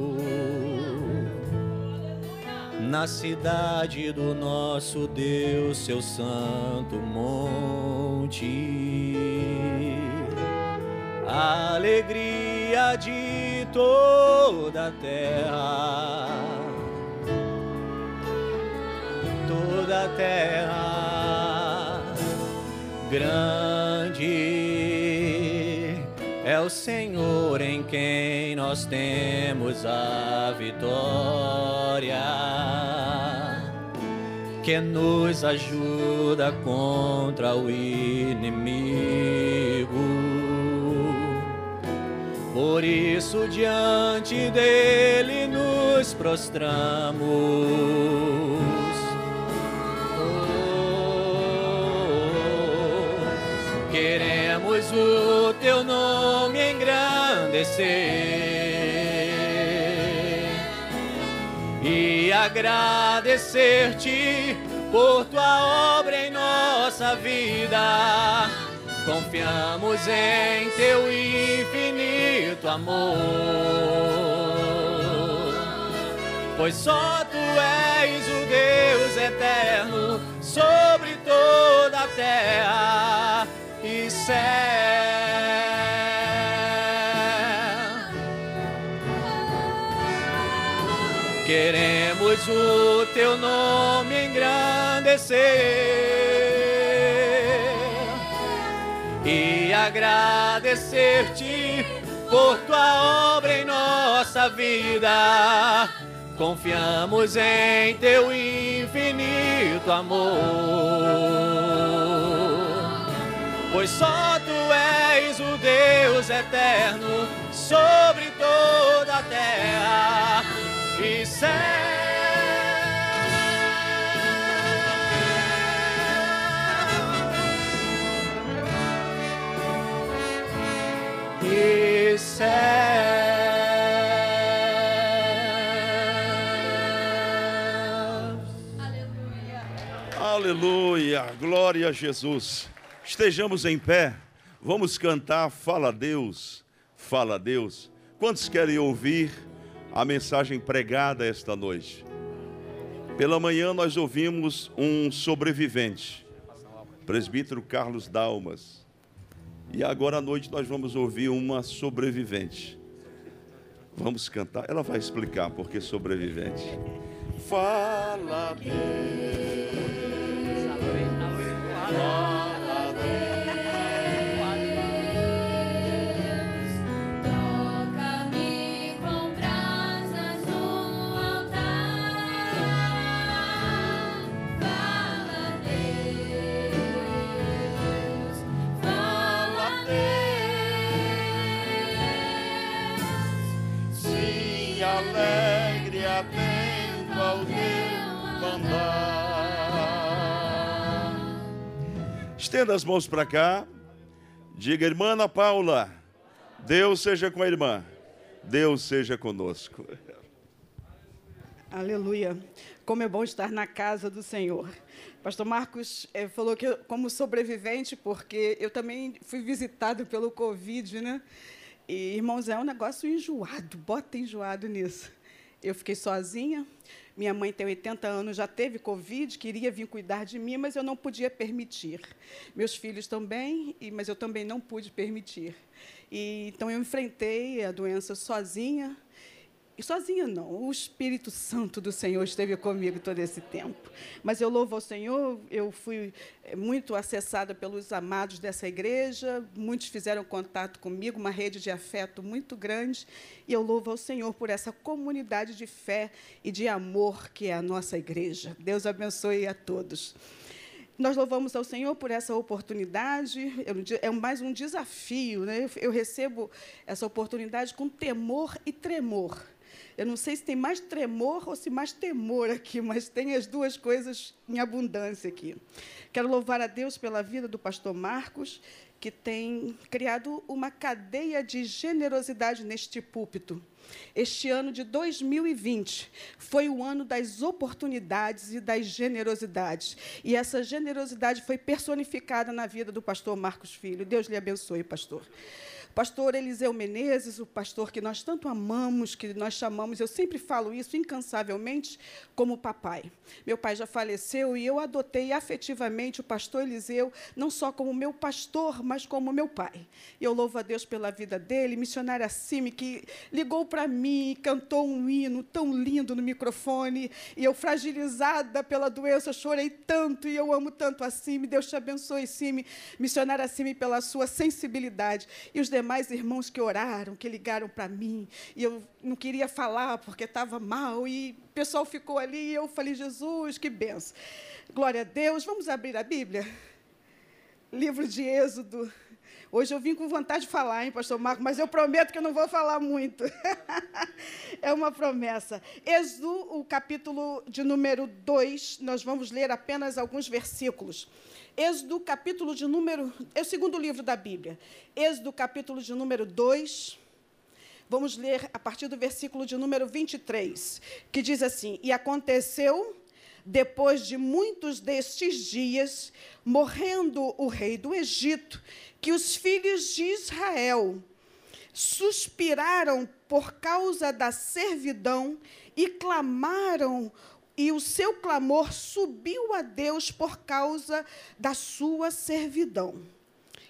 Speaker 8: Na cidade do nosso Deus, seu santo monte. Alegria de toda a terra toda a terra. Grande o Senhor em quem nós temos a vitória, que nos ajuda contra o inimigo. Por isso, diante dele nos prostramos. Oh, queremos o teu nome engrandecer e agradecer-te por tua obra em nossa vida. Confiamos em teu infinito amor, pois só tu és o Deus eterno sobre toda a terra e céu. Queremos o teu nome engrandecer e agradecer-te por tua obra em nossa vida. Confiamos em teu infinito amor. Pois só tu és o Deus eterno sobre toda a terra e céus.
Speaker 3: Aleluia, glória a Jesus. Estejamos em pé, vamos cantar Fala Deus, Fala Deus. Quantos querem ouvir a mensagem pregada esta noite? Pela manhã nós ouvimos um sobrevivente, presbítero Carlos Dalmas. E agora à noite nós vamos ouvir uma sobrevivente. Vamos cantar, ela vai explicar por que sobrevivente. Fala Deus. Estenda as mãos para cá. Diga, irmã Ana Paula, Deus seja com a irmã. Deus seja conosco.
Speaker 9: Aleluia. Como é bom estar na casa do Senhor. Pastor Marcos eh, falou que eu, como sobrevivente, porque eu também fui visitado pelo Covid, né? E, irmãos, é um negócio enjoado, bota enjoado nisso. Eu fiquei sozinha, minha mãe tem 80 anos, já teve Covid, queria vir cuidar de mim, mas eu não podia permitir. Meus filhos também, mas eu também não pude permitir. E, então, eu enfrentei a doença sozinha, e sozinha não, o Espírito Santo do Senhor esteve comigo todo esse tempo. Mas eu louvo ao Senhor, eu fui eh, muito acessada pelos amados dessa igreja, muitos fizeram contato comigo, uma rede de afeto muito grande, e eu louvo ao Senhor por essa comunidade de fé e de amor que é a nossa igreja. Deus abençoe a todos. Nós louvamos ao Senhor por essa oportunidade. É mais um desafio. Né? Eu recebo essa oportunidade com temor e tremor. Eu não sei se tem mais tremor ou se mais temor aqui, mas tem as duas coisas em abundância aqui. Quero louvar a Deus pela vida do pastor Marcos, que tem criado uma cadeia de generosidade neste púlpito. Este ano de 2020 foi o ano das oportunidades e das generosidades. E essa generosidade foi personificada na vida do pastor Marcos Filho. Deus lhe abençoe, pastor. Pastor Eliseu Menezes, o pastor que nós tanto amamos, que nós chamamos, eu sempre falo isso incansavelmente, como papai. Meu pai já faleceu e eu adotei afetivamente o pastor Eliseu, não só como meu pastor, mas como meu pai. E eu louvo a Deus pela vida dele, missionária Cime, que ligou para mim, cantou um hino tão lindo no microfone, e eu, fragilizada pela doença, chorei tanto e eu amo tanto a Cime. Deus te abençoe, Cime, missionária Cime, pela sua sensibilidade. E os demais irmãos que oraram, que ligaram para mim, e eu não queria falar porque estava mal, e o pessoal ficou ali, e eu falei, Jesus, que benção. Glória a Deus. Vamos abrir a Bíblia? Livro de Êxodo. Hoje eu vim com vontade de falar, hein, pastor Marco, mas eu prometo que eu não vou falar muito. é uma promessa. Êxodo, o capítulo de número 2, nós vamos ler apenas alguns versículos. Êxodo, capítulo de número. É o segundo livro da Bíblia. Êxodo, capítulo de número 2. Vamos ler a partir do versículo de número 23, que diz assim: E aconteceu, depois de muitos destes dias, morrendo o rei do Egito, que os filhos de Israel suspiraram por causa da servidão e clamaram, e o seu clamor subiu a Deus por causa da sua servidão.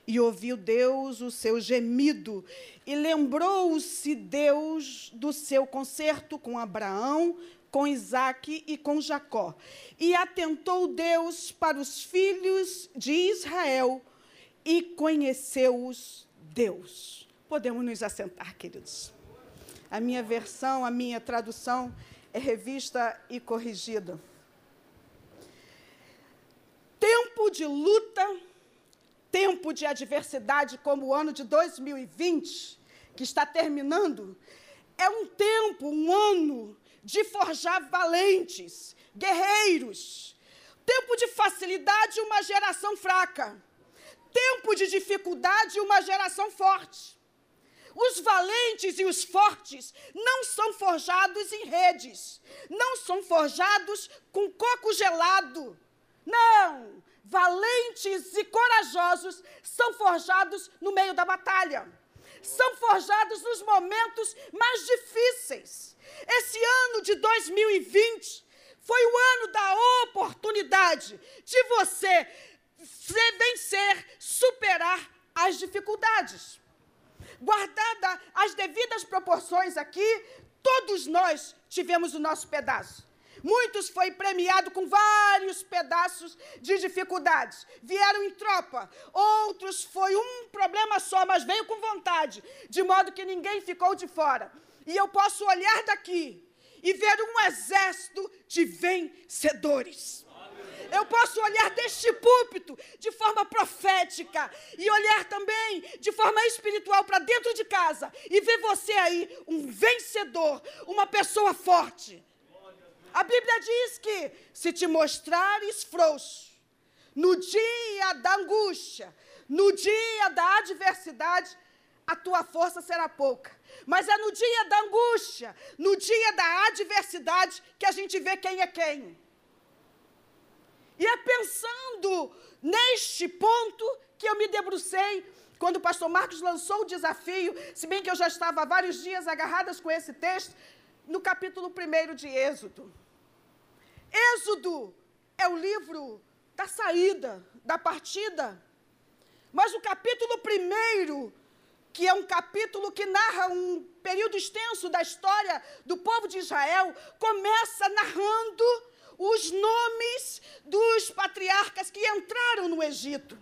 Speaker 9: E ouviu Deus o seu gemido, e lembrou-se Deus do seu concerto com Abraão, com Isaque e com Jacó. E atentou Deus para os filhos de Israel, e conheceu-os Deus. Podemos nos assentar, queridos. A minha versão, a minha tradução é revista e corrigida. Tempo de luta, tempo de adversidade, como o ano de 2020, que está terminando, é um tempo, um ano de forjar valentes, guerreiros. Tempo de facilidade, uma geração fraca. Tempo de dificuldade, uma geração forte. Os valentes e os fortes não são forjados em redes, não são forjados com coco gelado. Não! Valentes e corajosos são forjados no meio da batalha. São forjados nos momentos mais difíceis. Esse ano de 2020 foi o ano da oportunidade de você vencer, superar as dificuldades guardada as devidas proporções aqui, todos nós tivemos o nosso pedaço. Muitos foi premiado com vários pedaços de dificuldades. Vieram em tropa. Outros foi um problema só, mas veio com vontade, de modo que ninguém ficou de fora. E eu posso olhar daqui e ver um exército de vencedores. Eu posso olhar deste púlpito de forma profética e olhar também de forma espiritual para dentro de casa e ver você aí um vencedor, uma pessoa forte. A Bíblia diz que se te mostrares frouxo, no dia da angústia, no dia da adversidade, a tua força será pouca. Mas é no dia da angústia, no dia da adversidade, que a gente vê quem é quem. E é pensando neste ponto que eu me debrucei quando o pastor Marcos lançou o desafio, se bem que eu já estava há vários dias agarradas com esse texto, no capítulo 1 de Êxodo. Êxodo é o livro da saída, da partida. Mas o capítulo 1, que é um capítulo que narra um período extenso da história do povo de Israel, começa narrando os nomes dos patriarcas que entraram no Egito.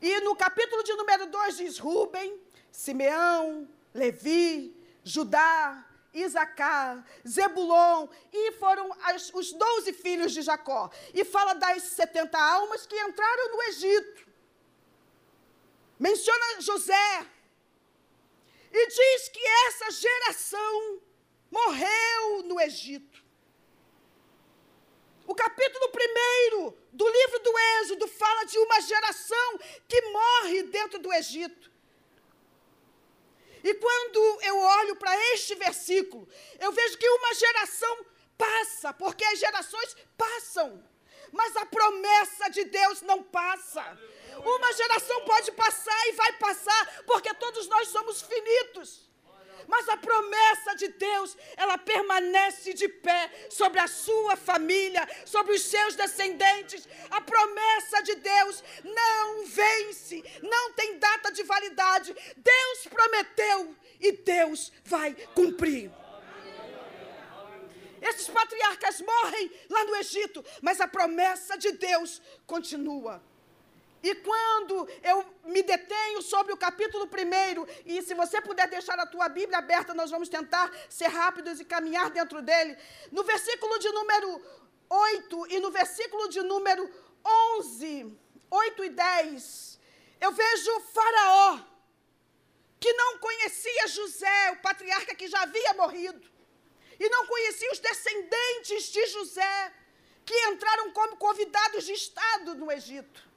Speaker 9: E no capítulo de número 2 diz Ruben, Simeão, Levi, Judá, Isacar, Zebulon, e foram as, os doze filhos de Jacó. E fala das 70 almas que entraram no Egito. Menciona José. E diz que essa geração morreu no Egito. O capítulo 1 do livro do Êxodo fala de uma geração que morre dentro do Egito. E quando eu olho para este versículo, eu vejo que uma geração passa, porque as gerações passam, mas a promessa de Deus não passa. Uma geração pode passar e vai passar, porque todos nós somos finitos. Mas a promessa de Deus, ela permanece de pé sobre a sua família, sobre os seus descendentes. A promessa de Deus não vence, não tem data de validade. Deus prometeu e Deus vai cumprir. Esses patriarcas morrem lá no Egito, mas a promessa de Deus continua. E quando eu me detenho sobre o capítulo 1, e se você puder deixar a tua Bíblia aberta, nós vamos tentar ser rápidos e caminhar dentro dele. No versículo de número 8 e no versículo de número 11, 8 e 10, eu vejo Faraó, que não conhecia José, o patriarca que já havia morrido, e não conhecia os descendentes de José, que entraram como convidados de Estado no Egito.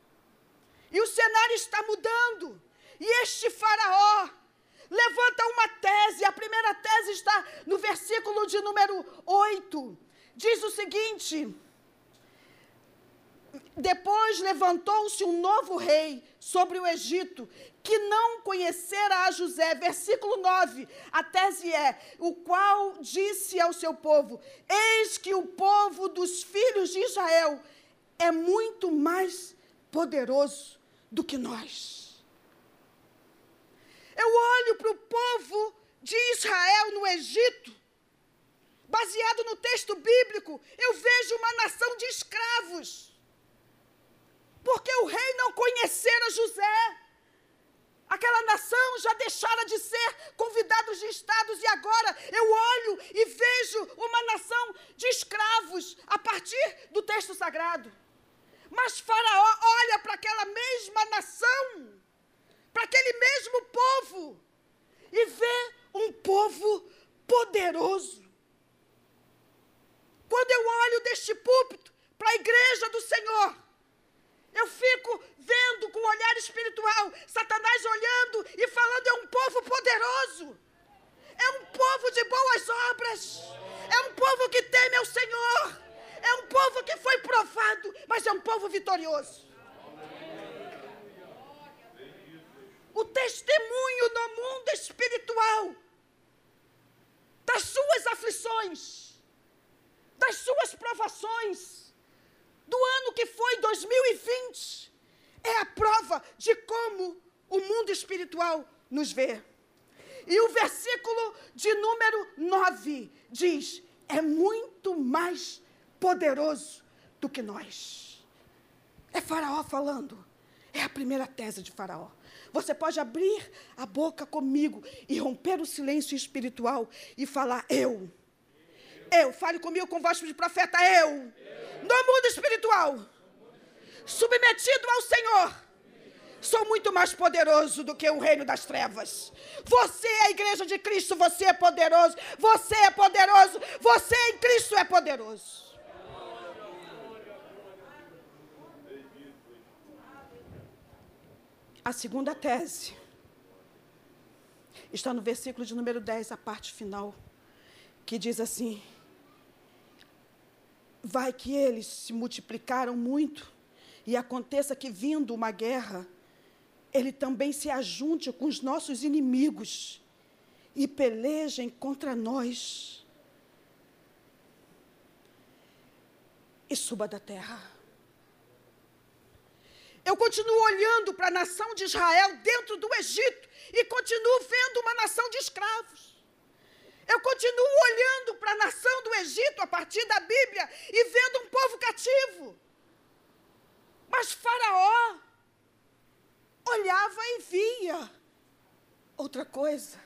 Speaker 9: E o cenário está mudando. E este faraó levanta uma tese. A primeira tese está no versículo de número 8. Diz o seguinte: Depois levantou-se um novo rei sobre o Egito, que não conhecera a José. Versículo 9. A tese é: O qual disse ao seu povo: Eis que o povo dos filhos de Israel é muito mais poderoso do que nós. Eu olho para o povo de Israel no Egito, baseado no texto bíblico, eu vejo uma nação de escravos. Porque o rei não conhecera José. Aquela nação já deixara de ser convidados de estados e agora eu olho e vejo uma nação de escravos a partir do texto sagrado. Mas Faraó olha para aquela mesma nação, para aquele mesmo povo, e vê um povo poderoso. Quando eu olho deste púlpito para a igreja do Senhor, eu fico vendo com o olhar espiritual, Satanás olhando e falando: é um povo poderoso, é um povo de boas obras, é um povo que teme ao Senhor, é um povo que foi provado, mas é um povo vitorioso. O testemunho no mundo espiritual das suas aflições, das suas provações, do ano que foi 2020 é a prova de como o mundo espiritual nos vê. E o versículo de número 9 diz: é muito mais poderoso do que nós. É Faraó falando. É a primeira tese de Faraó. Você pode abrir a boca comigo e romper o silêncio espiritual e falar: Eu. Eu. Fale comigo com voz de profeta: Eu. no mundo espiritual, submetido ao Senhor, sou muito mais poderoso do que o reino das trevas. Você é a igreja de Cristo, você é poderoso, você é poderoso, você em Cristo é poderoso. A segunda tese está no versículo de número 10, a parte final, que diz assim: vai que eles se multiplicaram muito e aconteça que, vindo uma guerra, ele também se ajunte com os nossos inimigos e pelejem contra nós e suba da terra. Eu continuo olhando para a nação de Israel dentro do Egito e continuo vendo uma nação de escravos. Eu continuo olhando para a nação do Egito a partir da Bíblia e vendo um povo cativo. Mas Faraó olhava e via outra coisa.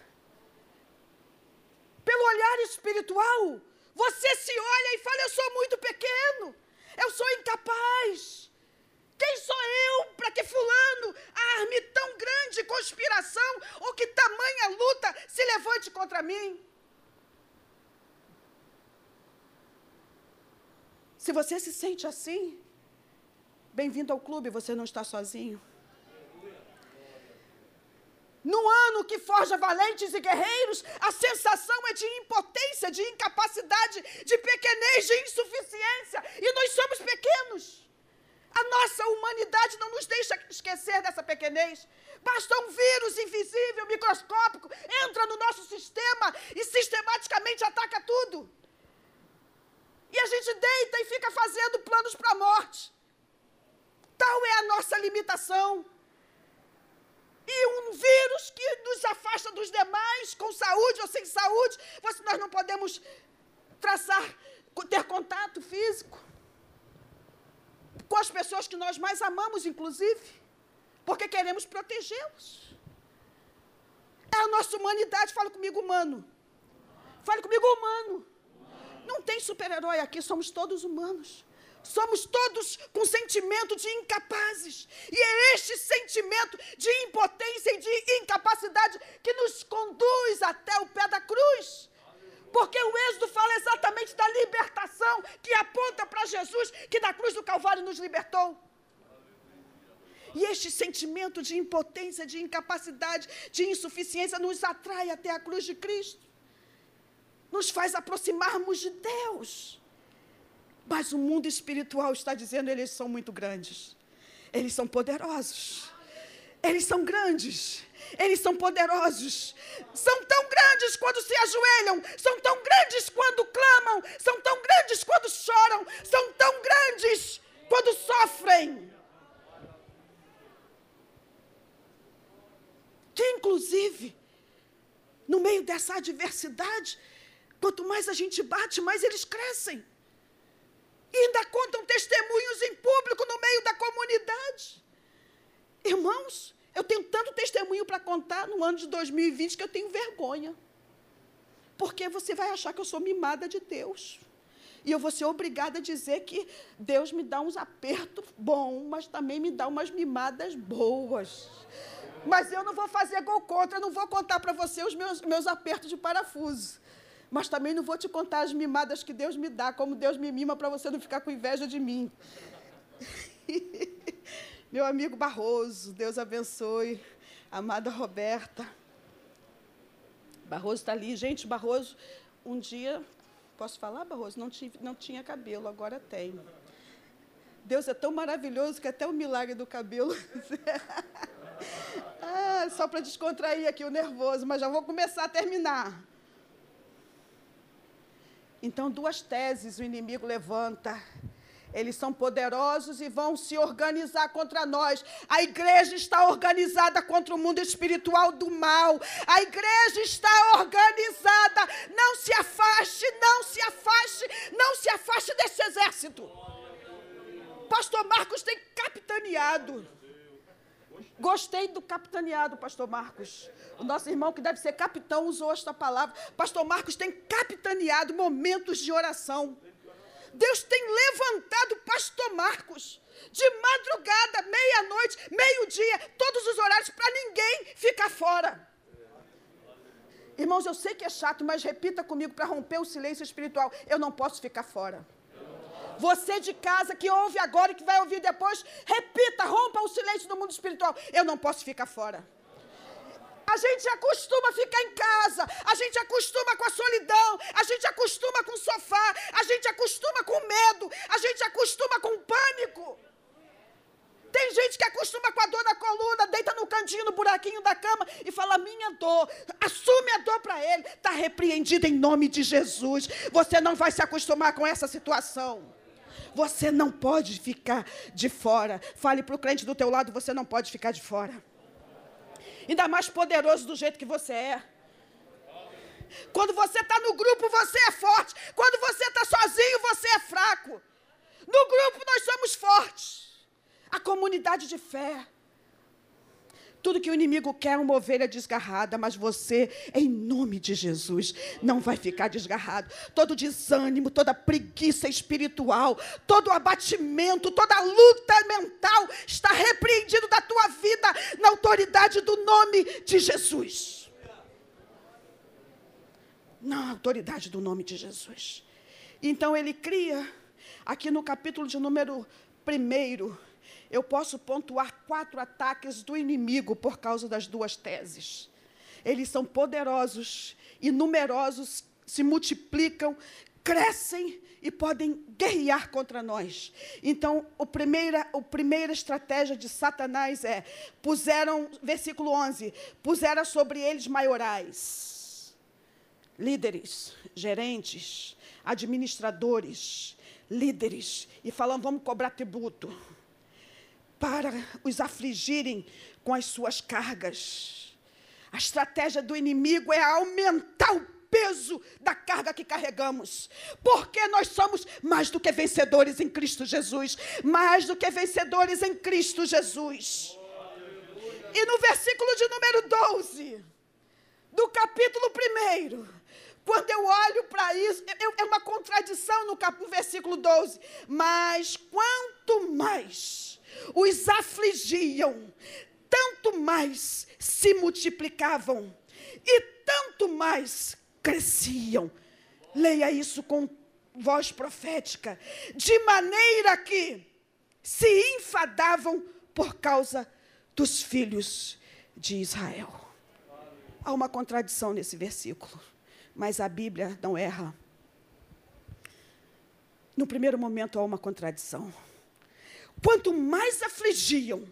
Speaker 9: Pelo olhar espiritual, você se olha e fala: Eu sou muito pequeno, eu sou incapaz. Quem sou eu para que Fulano arme tão grande conspiração ou que tamanha luta se levante contra mim? Se você se sente assim, bem-vindo ao clube, você não está sozinho. No ano que forja valentes e guerreiros, a sensação é de impotência, de incapacidade, de pequenez, de insuficiência. E nós somos pequenos. A nossa humanidade não nos deixa esquecer dessa pequenez. Basta um vírus invisível, microscópico, entra no nosso sistema e sistematicamente ataca tudo. E a gente deita e fica fazendo planos para a morte. Tal é a nossa limitação. E um vírus que nos afasta dos demais, com saúde ou sem saúde, nós não podemos traçar, ter contato físico com as pessoas que nós mais amamos, inclusive, porque queremos protegê-los. É a nossa humanidade, fala comigo, humano. Fale comigo, humano. Não tem super-herói aqui, somos todos humanos. Somos todos com sentimento de incapazes. E é este sentimento de impotência e de incapacidade que nos conduz até o pé da cruz. Porque o Êxodo fala exatamente da libertação que aponta para Jesus, que da cruz do Calvário nos libertou. E este sentimento de impotência, de incapacidade, de insuficiência nos atrai até a cruz de Cristo nos faz aproximarmos de Deus. Mas o mundo espiritual está dizendo eles são muito grandes. Eles são poderosos. Eles são grandes. Eles são poderosos. São tão grandes quando se ajoelham, são tão grandes quando clamam, são tão grandes quando choram, são tão grandes quando sofrem. Que inclusive, no meio dessa adversidade, Quanto mais a gente bate, mais eles crescem. E ainda contam testemunhos em público no meio da comunidade. Irmãos, Eu tenho tanto testemunho para contar no ano de 2020 que eu tenho vergonha. Porque você vai achar que eu sou mimada de Deus. E eu vou ser obrigada a dizer que Deus me dá uns apertos bons, mas também me dá umas mimadas boas. Mas eu não vou fazer gol contra, não vou contar para você os meus, meus apertos de parafuso. Mas também não vou te contar as mimadas que Deus me dá, como Deus me mima para você não ficar com inveja de mim. Meu amigo Barroso, Deus abençoe. Amada Roberta. Barroso está ali. Gente, Barroso, um dia Posso falar, Barroso? Não, tive, não tinha cabelo, agora tem. Deus é tão maravilhoso que até o milagre do cabelo. ah, só para descontrair aqui o nervoso, mas já vou começar a terminar. Então, duas teses o inimigo levanta eles são poderosos e vão se organizar contra nós. A igreja está organizada contra o mundo espiritual do mal. A igreja está organizada. Não se afaste, não se afaste, não se afaste desse exército. Pastor Marcos tem capitaneado. Gostei do capitaneado, pastor Marcos. O nosso irmão, que deve ser capitão, usou esta palavra. Pastor Marcos tem capitaneado momentos de oração. Deus tem levantado pastor Marcos de madrugada, meia-noite, meio-dia, todos os horários, para ninguém ficar fora. Irmãos, eu sei que é chato, mas repita comigo para romper o silêncio espiritual. Eu não posso ficar fora. Você de casa que ouve agora e que vai ouvir depois, repita, rompa o silêncio do mundo espiritual. Eu não posso ficar fora. A gente acostuma ficar em casa, a gente acostuma com a solidão, a gente acostuma com o sofá, a gente acostuma com medo, a gente acostuma com pânico. Tem gente que acostuma com a dor na coluna, deita no cantinho, no buraquinho da cama e fala: Minha dor, assume a dor para ele. Está repreendido em nome de Jesus. Você não vai se acostumar com essa situação. Você não pode ficar de fora. Fale para o crente do teu lado: você não pode ficar de fora ainda mais poderoso do jeito que você é. Quando você está no grupo, você é forte. Quando você está sozinho, você é fraco. No grupo, nós somos fortes. A comunidade de fé. Tudo que o inimigo quer é uma ovelha desgarrada, mas você, em nome de Jesus, não vai ficar desgarrado. Todo desânimo, toda preguiça espiritual, todo abatimento, toda luta mental está repreendido da tua vida na autoridade do nome de Jesus. Na autoridade do nome de Jesus. Então ele cria, aqui no capítulo de número primeiro, eu posso pontuar quatro ataques do inimigo por causa das duas teses. Eles são poderosos e numerosos, se multiplicam, crescem e podem guerrear contra nós. Então, a primeira, a primeira estratégia de Satanás é: puseram, versículo 11, puseram sobre eles maiorais, líderes, gerentes, administradores, líderes, e falam: vamos cobrar tributo para os afligirem com as suas cargas. A estratégia do inimigo é aumentar o peso da carga que carregamos, porque nós somos mais do que vencedores em Cristo Jesus, mais do que vencedores em Cristo Jesus. E no versículo de número 12, do capítulo 1, quando eu olho para isso, é uma contradição no, cap, no versículo 12. Mas quanto mais os afligiam, tanto mais se multiplicavam e tanto mais cresciam. Leia isso com voz profética, de maneira que se enfadavam por causa dos filhos de Israel. Há uma contradição nesse versículo, mas a Bíblia não erra. No primeiro momento há uma contradição. Quanto mais afligiam,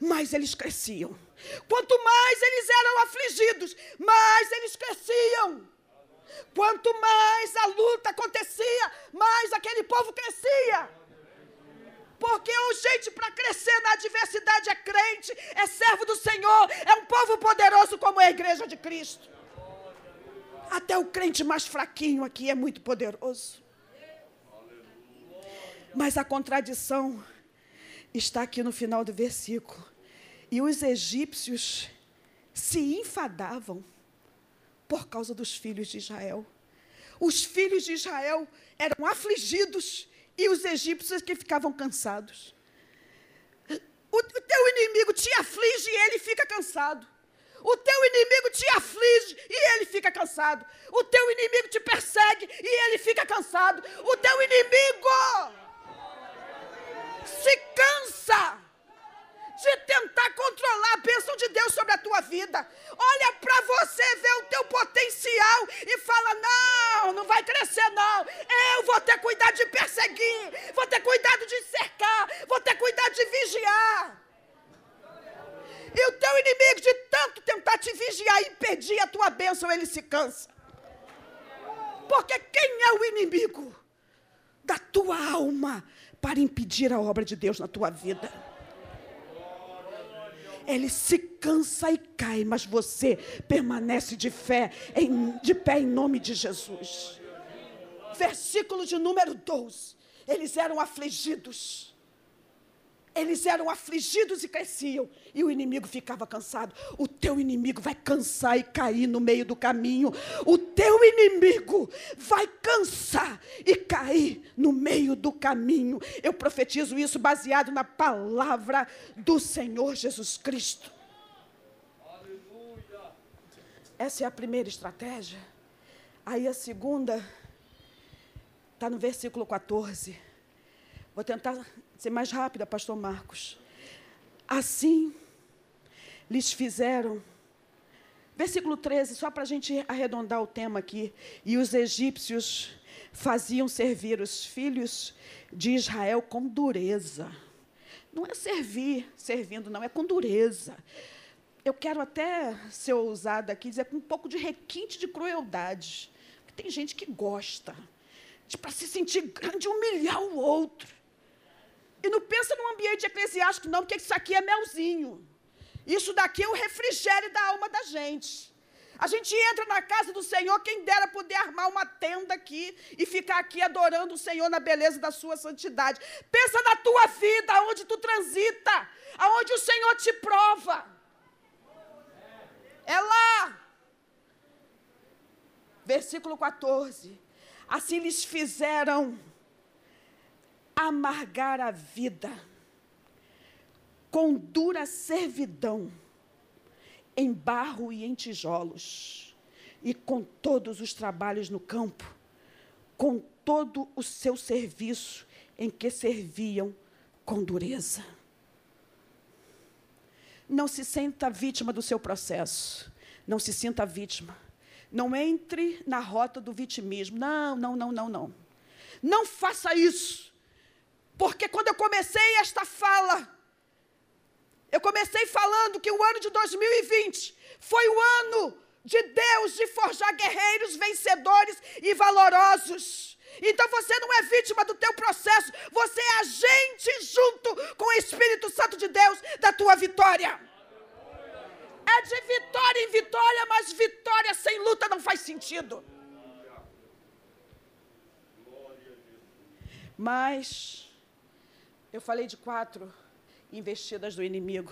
Speaker 9: mais eles cresciam. Quanto mais eles eram afligidos, mais eles cresciam. Quanto mais a luta acontecia, mais aquele povo crescia. Porque o gente para crescer na adversidade é crente, é servo do Senhor, é um povo poderoso como é a igreja de Cristo. Até o crente mais fraquinho aqui é muito poderoso. Mas a contradição está aqui no final do versículo. E os egípcios se enfadavam por causa dos filhos de Israel. Os filhos de Israel eram afligidos e os egípcios que ficavam cansados. O, teu inimigo te aflige e ele fica cansado. O teu inimigo te aflige e ele fica cansado. O teu inimigo te persegue e ele fica cansado. O teu inimigo se cansa de tentar controlar a bênção de Deus sobre a tua vida. Olha para você, vê o teu potencial e fala: não, não vai crescer, não. Eu vou ter cuidado de perseguir, vou ter cuidado de cercar, vou ter cuidado de vigiar. E o teu inimigo, de tanto tentar te vigiar e impedir a tua bênção, ele se cansa. Porque quem é o inimigo da tua alma para impedir a obra de Deus na tua vida? ele se cansa e cai, mas você permanece de fé, em, de pé em nome de Jesus. Versículo de número 12. Eles eram afligidos. Eles eram afligidos e cresciam, e o inimigo ficava cansado. O teu inimigo vai cansar e cair no meio do caminho. O teu inimigo vai cansar e cair no meio do caminho. Eu profetizo isso baseado na palavra do Senhor Jesus Cristo. Essa é a primeira estratégia. Aí a segunda está no versículo 14. Vou tentar ser mais rápida, pastor Marcos. Assim lhes fizeram. Versículo 13, só para a gente arredondar o tema aqui. E os egípcios faziam servir os filhos de Israel com dureza. Não é servir, servindo, não, é com dureza. Eu quero até ser ousada aqui, dizer com um pouco de requinte de crueldade. Tem gente que gosta de, para se sentir grande, humilhar o outro. E não pensa num ambiente eclesiástico, não, porque isso aqui é melzinho. Isso daqui é o refrigério da alma da gente. A gente entra na casa do Senhor, quem dera poder armar uma tenda aqui e ficar aqui adorando o Senhor na beleza da sua santidade. Pensa na tua vida, aonde tu transita, aonde o Senhor te prova. É lá. Versículo 14. Assim lhes fizeram amargar a vida com dura servidão, em barro e em tijolos, e com todos os trabalhos no campo, com todo o seu serviço em que serviam com dureza. Não se sinta vítima do seu processo. Não se sinta vítima. Não entre na rota do vitimismo. Não, não, não, não, não. Não faça isso. Porque quando eu comecei esta fala, eu comecei falando que o ano de 2020 foi o ano de Deus de forjar guerreiros vencedores e valorosos. Então você não é vítima do teu processo, você é agente junto com o Espírito Santo de Deus da tua vitória. É de vitória em vitória, mas vitória sem luta não faz sentido. Mas eu falei de quatro investidas do inimigo.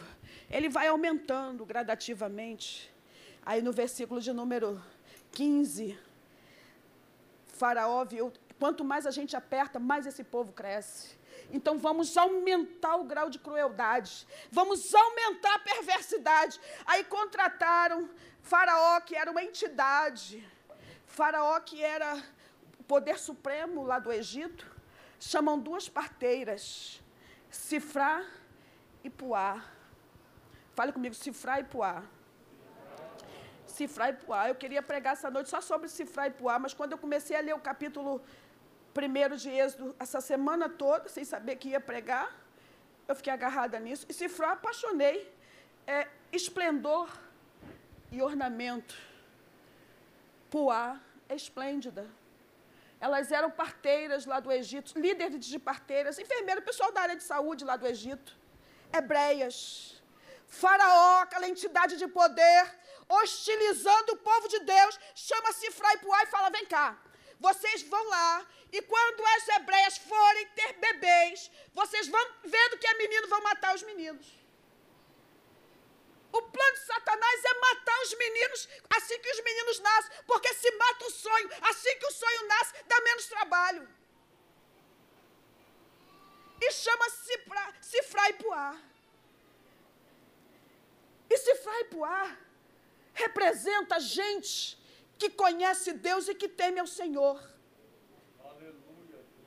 Speaker 9: Ele vai aumentando gradativamente. Aí no versículo de número 15, Faraó viu, quanto mais a gente aperta, mais esse povo cresce. Então vamos aumentar o grau de crueldade, vamos aumentar a perversidade. Aí contrataram Faraó, que era uma entidade, Faraó, que era o poder supremo lá do Egito, chamam duas parteiras Cifrar e Puá. Fale comigo, cifrar e Puá. Cifrar e Puá. Eu queria pregar essa noite só sobre cifrar e Puá, mas quando eu comecei a ler o capítulo primeiro de Êxodo, essa semana toda, sem saber que ia pregar, eu fiquei agarrada nisso. E cifrar, apaixonei. É esplendor e ornamento. Puá é esplêndida. Elas eram parteiras lá do Egito, líderes de parteiras, enfermeiras, pessoal da área de saúde lá do Egito, hebreias. Faraó, aquela entidade de poder, hostilizando o povo de Deus, chama-se Fraipuá e fala: vem cá, vocês vão lá, e quando as hebreias forem ter bebês, vocês vão, vendo que é menino, vão matar os meninos. Meninos, assim que os meninos nascem, porque se mata o sonho, assim que o sonho nasce, dá menos trabalho. E chama-se Cifra e Puá. E Cifra e Puá representa gente que conhece Deus e que teme ao Senhor.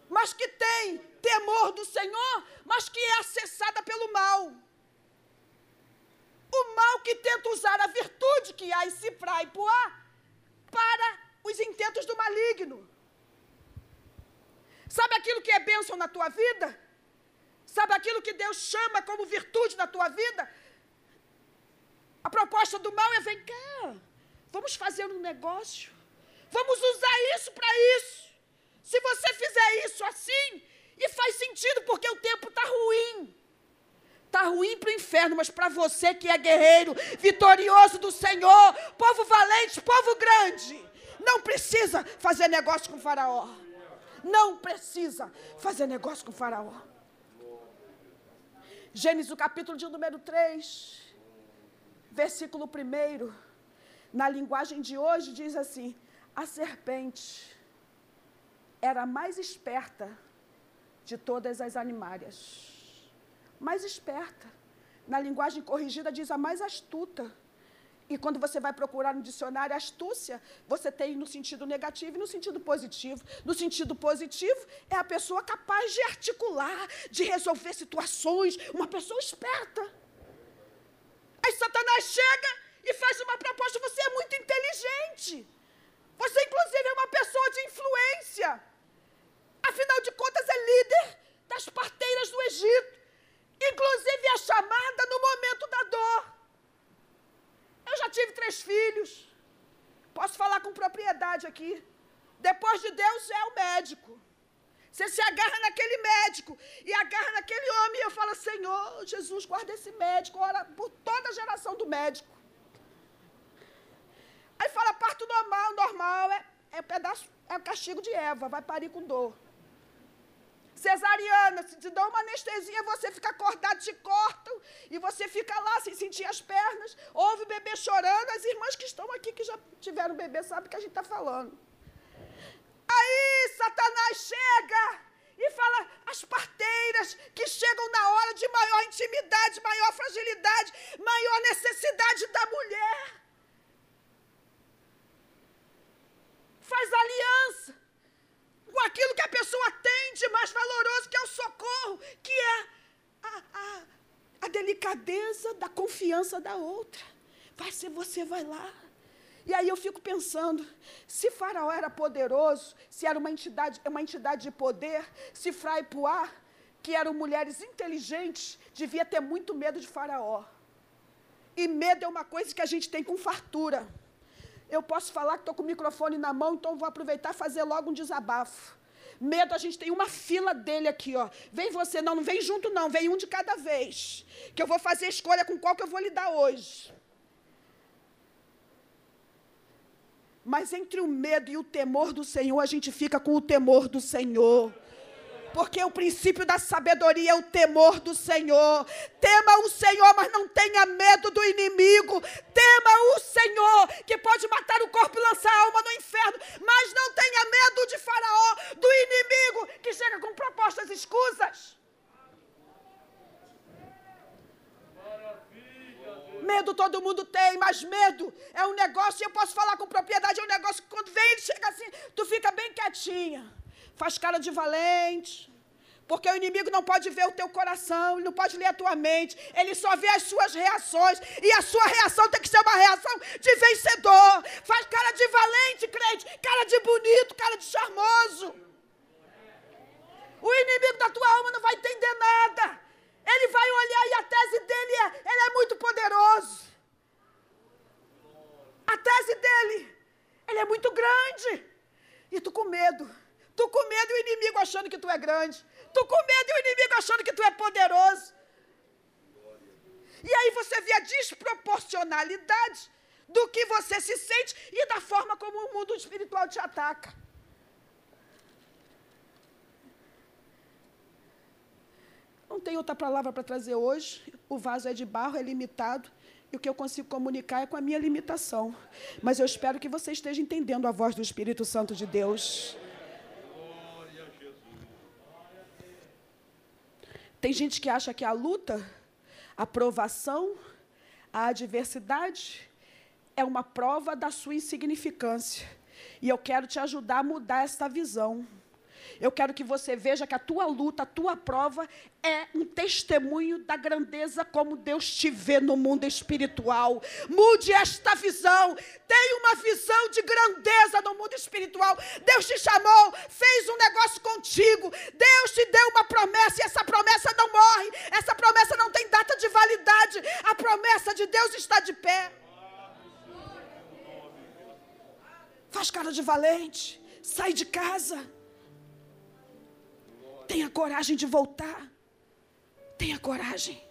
Speaker 9: Mas que tem temor do Senhor, mas que é acessada pelo mal. O mal que tenta usar a virtude que há em Cifra e Puá para os intentos do maligno. Sabe aquilo que é bênção na tua vida? Sabe aquilo que Deus chama como virtude na tua vida? A proposta do mal é: vem cá, vamos fazer um negócio, vamos usar isso para isso. Se você fizer isso assim, e faz sentido porque o tempo está ruim. Está ruim para o inferno, mas para você que é guerreiro, vitorioso do Senhor, povo valente, povo grande, não precisa fazer negócio com Faraó. Não precisa fazer negócio com Faraó. Gênesis, o capítulo de número 3, versículo 1, na linguagem de hoje, diz assim: A serpente era mais esperta de todas as animárias. Mais esperta. Na linguagem corrigida, diz a mais astuta. E quando você vai procurar no dicionário astúcia, você tem no sentido negativo e no sentido positivo. No sentido positivo, é a pessoa capaz de articular, de resolver situações, uma pessoa esperta. Aí Satanás chega e faz uma proposta, você é muito inteligente. Você, inclusive, é uma pessoa de influência. Afinal de contas, é líder das parteiras do Egito. Inclusive, é chamada no momento da dor. Eu já tive três filhos. Posso falar com propriedade aqui. Depois de Deus é o médico. Você se agarra naquele médico e agarra naquele homem e eu falo, Senhor, Jesus, guarda esse médico, ora por toda a geração do médico. Aí fala, parto normal, normal, é, é pedaço, é o castigo de Eva, vai parir com dor. Cesariana, se te dão uma anestesia, você fica acordado, te cortam, e você fica lá sem sentir as pernas, ouve o bebê chorando, as irmãs que estão aqui, que já tiveram bebê, sabem o que a gente está falando. Aí Satanás chega e fala as parteiras que chegam na hora de maior intimidade, maior fragilidade, maior necessidade da mulher. Faz aliança com aquilo que a pessoa tem de mais valoroso, que é o socorro, que é a, a, a delicadeza da confiança da outra. Vai ser você, vai lá. E aí eu fico pensando, se Faraó era poderoso, se era uma entidade, uma entidade de poder, se Frai Puá, que eram mulheres inteligentes, devia ter muito medo de Faraó. E medo é uma coisa que a gente tem com fartura. Eu posso falar que estou com o microfone na mão, então vou aproveitar e fazer logo um desabafo. Medo, a gente tem uma fila dele aqui, ó. Vem você, não, não vem junto, não, vem um de cada vez. Que eu vou fazer escolha com qual que eu vou lidar hoje. Mas entre o medo e o temor do Senhor, a gente fica com o temor do Senhor porque o princípio da sabedoria é o temor do Senhor. Tema o Senhor, mas não tenha medo do inimigo. Tema o Senhor, que pode matar o corpo e lançar a alma no inferno, mas não tenha medo de Faraó, do inimigo que chega com propostas escusas. Medo todo mundo tem, mas medo é um negócio, e eu posso falar com propriedade, é um negócio que quando vem ele chega assim, tu fica bem quietinha faz cara de valente. Porque o inimigo não pode ver o teu coração, ele não pode ler a tua mente, ele só vê as suas reações, e a sua reação tem que ser uma reação de vencedor. Faz cara de valente, crente, cara de bonito, cara de charmoso. O inimigo da tua alma não vai entender nada. Ele vai olhar e a tese dele é: ele é muito poderoso. A tese dele, ele é muito grande. E tu com medo. Tu com medo e o inimigo achando que tu é grande. Tu com medo e o inimigo achando que tu é poderoso. E aí você vê a desproporcionalidade do que você se sente e da forma como o mundo espiritual te ataca. Não tem outra palavra para trazer hoje. O vaso é de barro, é limitado. E o que eu consigo comunicar é com a minha limitação. Mas eu espero que você esteja entendendo a voz do Espírito Santo de Deus. Tem gente que acha que a luta, a provação, a adversidade é uma prova da sua insignificância. E eu quero te ajudar a mudar essa visão. Eu quero que você veja que a tua luta, a tua prova é um testemunho da grandeza como Deus te vê no mundo espiritual. Mude esta visão. Tenha uma visão de grandeza no mundo espiritual. Deus te chamou, fez um negócio contigo. Deus te deu uma promessa e essa promessa não morre. Essa promessa não tem data de validade. A promessa de Deus está de pé. Faz cara de valente. Sai de casa. Tenha coragem de voltar. Tenha coragem.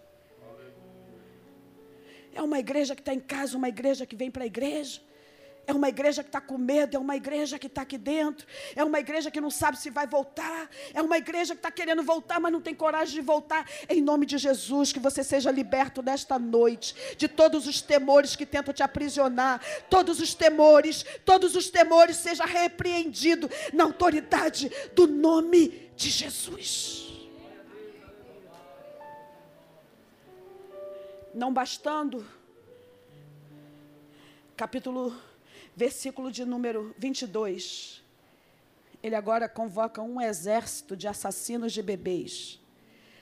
Speaker 9: É uma igreja que está em casa, uma igreja que vem para a igreja. É uma igreja que está com medo, é uma igreja que está aqui dentro, é uma igreja que não sabe se vai voltar, é uma igreja que está querendo voltar, mas não tem coragem de voltar. Em nome de Jesus, que você seja liberto nesta noite de todos os temores que tentam te aprisionar, todos os temores, todos os temores seja repreendido na autoridade do nome de Jesus. Não bastando, capítulo versículo de número 22. Ele agora convoca um exército de assassinos de bebês.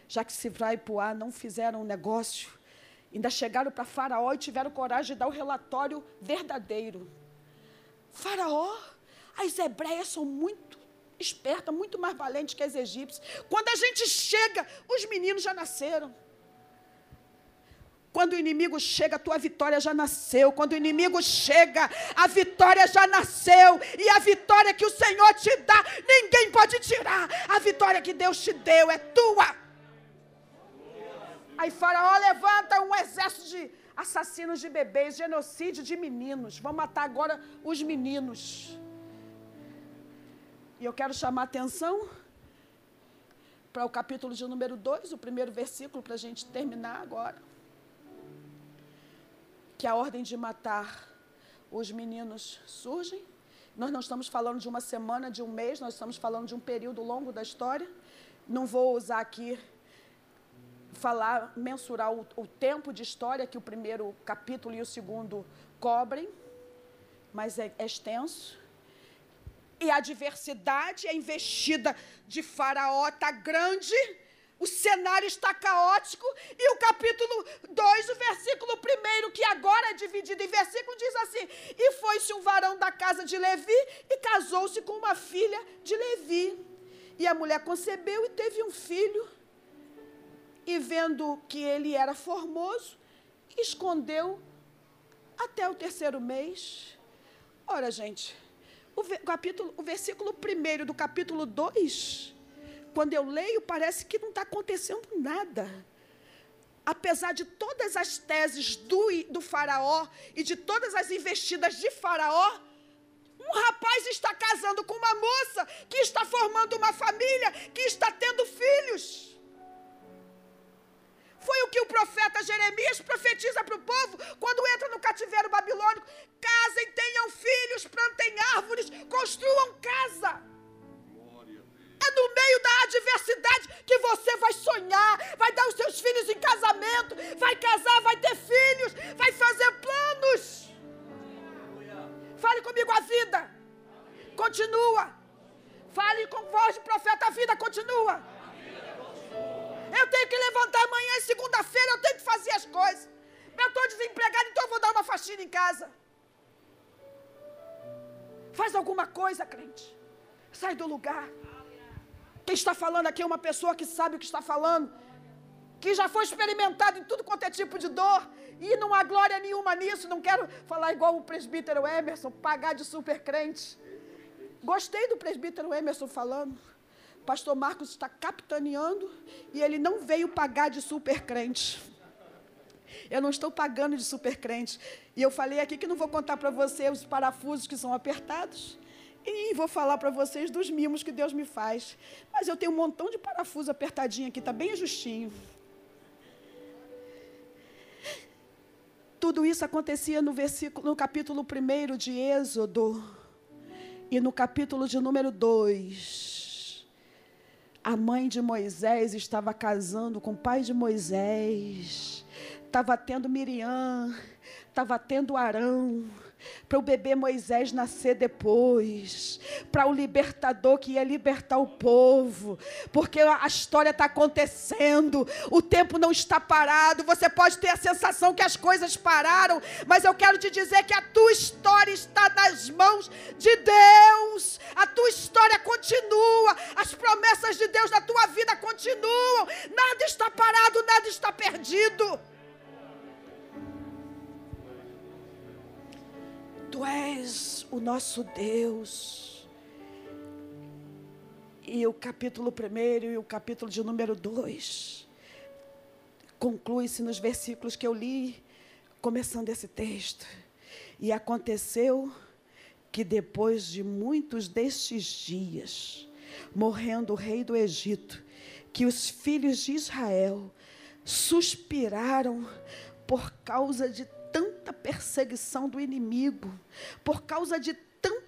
Speaker 9: Já que Sifra e Puá não fizeram um negócio, ainda chegaram para Faraó e tiveram coragem de dar o relatório verdadeiro. Faraó, as hebreias são muito espertas, muito mais valentes que as egípcias. Quando a gente chega, os meninos já nasceram. Quando o inimigo chega, a tua vitória já nasceu. Quando o inimigo chega, a vitória já nasceu. E a vitória que o Senhor te dá, ninguém pode tirar. A vitória que Deus te deu é tua. Aí Faraó levanta um exército de assassinos de bebês, genocídio de meninos. Vão matar agora os meninos. E eu quero chamar atenção para o capítulo de número 2, o primeiro versículo, para a gente terminar agora que a ordem de matar os meninos surge. Nós não estamos falando de uma semana, de um mês, nós estamos falando de um período longo da história. Não vou usar aqui falar, mensurar o, o tempo de história que o primeiro capítulo e o segundo cobrem, mas é, é extenso. E a diversidade, a investida de Faraó está grande o cenário está caótico e o capítulo 2, o versículo 1, que agora é dividido em versículo, diz assim: E foi-se um varão da casa de Levi e casou-se com uma filha de Levi. E a mulher concebeu e teve um filho. E vendo que ele era formoso, escondeu até o terceiro mês. Ora, gente, o, capítulo, o versículo 1 do capítulo 2 quando eu leio, parece que não está acontecendo nada. Apesar de todas as teses do, do Faraó e de todas as investidas de Faraó, um rapaz está casando com uma moça que está formando uma família, que está tendo filhos. Foi o que o profeta Jeremias profetiza para o povo quando entra no cativeiro babilônico: casem, tenham filhos, plantem árvores, construam casa. É no meio da adversidade que você vai sonhar, vai dar os seus filhos em casamento, vai casar, vai ter filhos, vai fazer planos. Fale comigo a vida. Continua. Fale com voz de profeta, a vida continua. Eu tenho que levantar amanhã, segunda-feira, eu tenho que fazer as coisas. Eu estou desempregado, então eu vou dar uma faxina em casa. Faz alguma coisa, crente. Sai do lugar. Quem está falando aqui é uma pessoa que sabe o que está falando, que já foi experimentado em tudo quanto é tipo de dor, e não há glória nenhuma nisso. Não quero falar igual o presbítero Emerson, pagar de super crente. Gostei do presbítero Emerson falando. Pastor Marcos está capitaneando e ele não veio pagar de super crente. Eu não estou pagando de super crente. E eu falei aqui que não vou contar para você os parafusos que são apertados. E vou falar para vocês dos mimos que Deus me faz. Mas eu tenho um montão de parafuso apertadinho aqui, está bem ajustinho. Tu Tudo isso acontecia no versículo, no capítulo 1 de Êxodo e no capítulo de número 2. A mãe de Moisés estava casando com o pai de Moisés. Estava tendo Miriam, estava tendo Arão para o bebê Moisés nascer depois, para o libertador que ia libertar o povo, porque a história está acontecendo, o tempo não está parado. Você pode ter a sensação que as coisas pararam, mas eu quero te dizer que a tua história está nas mãos de Deus, a tua história continua, as promessas de Deus na tua vida continuam, nada está parado, nada está perdido. Tu és o nosso Deus. E o capítulo 1 e o capítulo de número 2 conclui-se nos versículos que eu li, começando esse texto. E aconteceu que depois de muitos destes dias, morrendo o rei do Egito, que os filhos de Israel suspiraram por causa de perseguição do inimigo, por causa de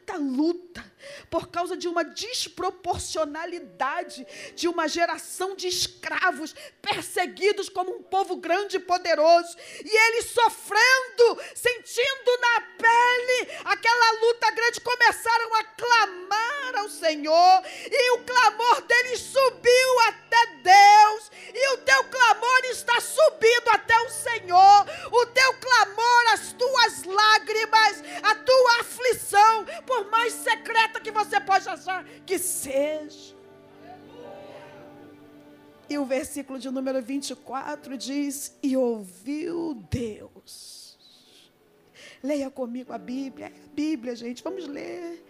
Speaker 9: tanta luta, por causa de uma desproporcionalidade de uma geração de escravos perseguidos como um povo grande e poderoso, e eles sofrendo, sentindo na pele aquela luta grande, começaram a clamar ao Senhor, e o clamor deles subiu até Deus, e o teu clamor está subindo até o Senhor, o teu clamor, as tuas lágrimas, a tua aflição, por mais secreta que você pode achar que seja. E o versículo de número 24 diz: E ouviu Deus. Leia comigo a Bíblia. A Bíblia, gente, vamos ler.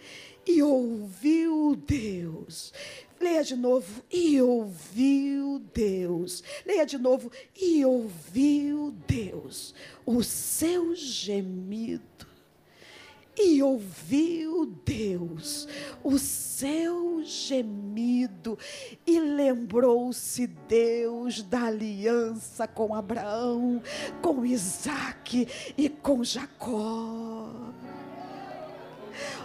Speaker 9: E ouviu Deus. Leia de novo. E ouviu Deus. Leia de novo. E ouviu Deus o seu gemido e ouviu Deus o seu gemido e lembrou-se Deus da aliança com Abraão, com Isaac e com Jacó.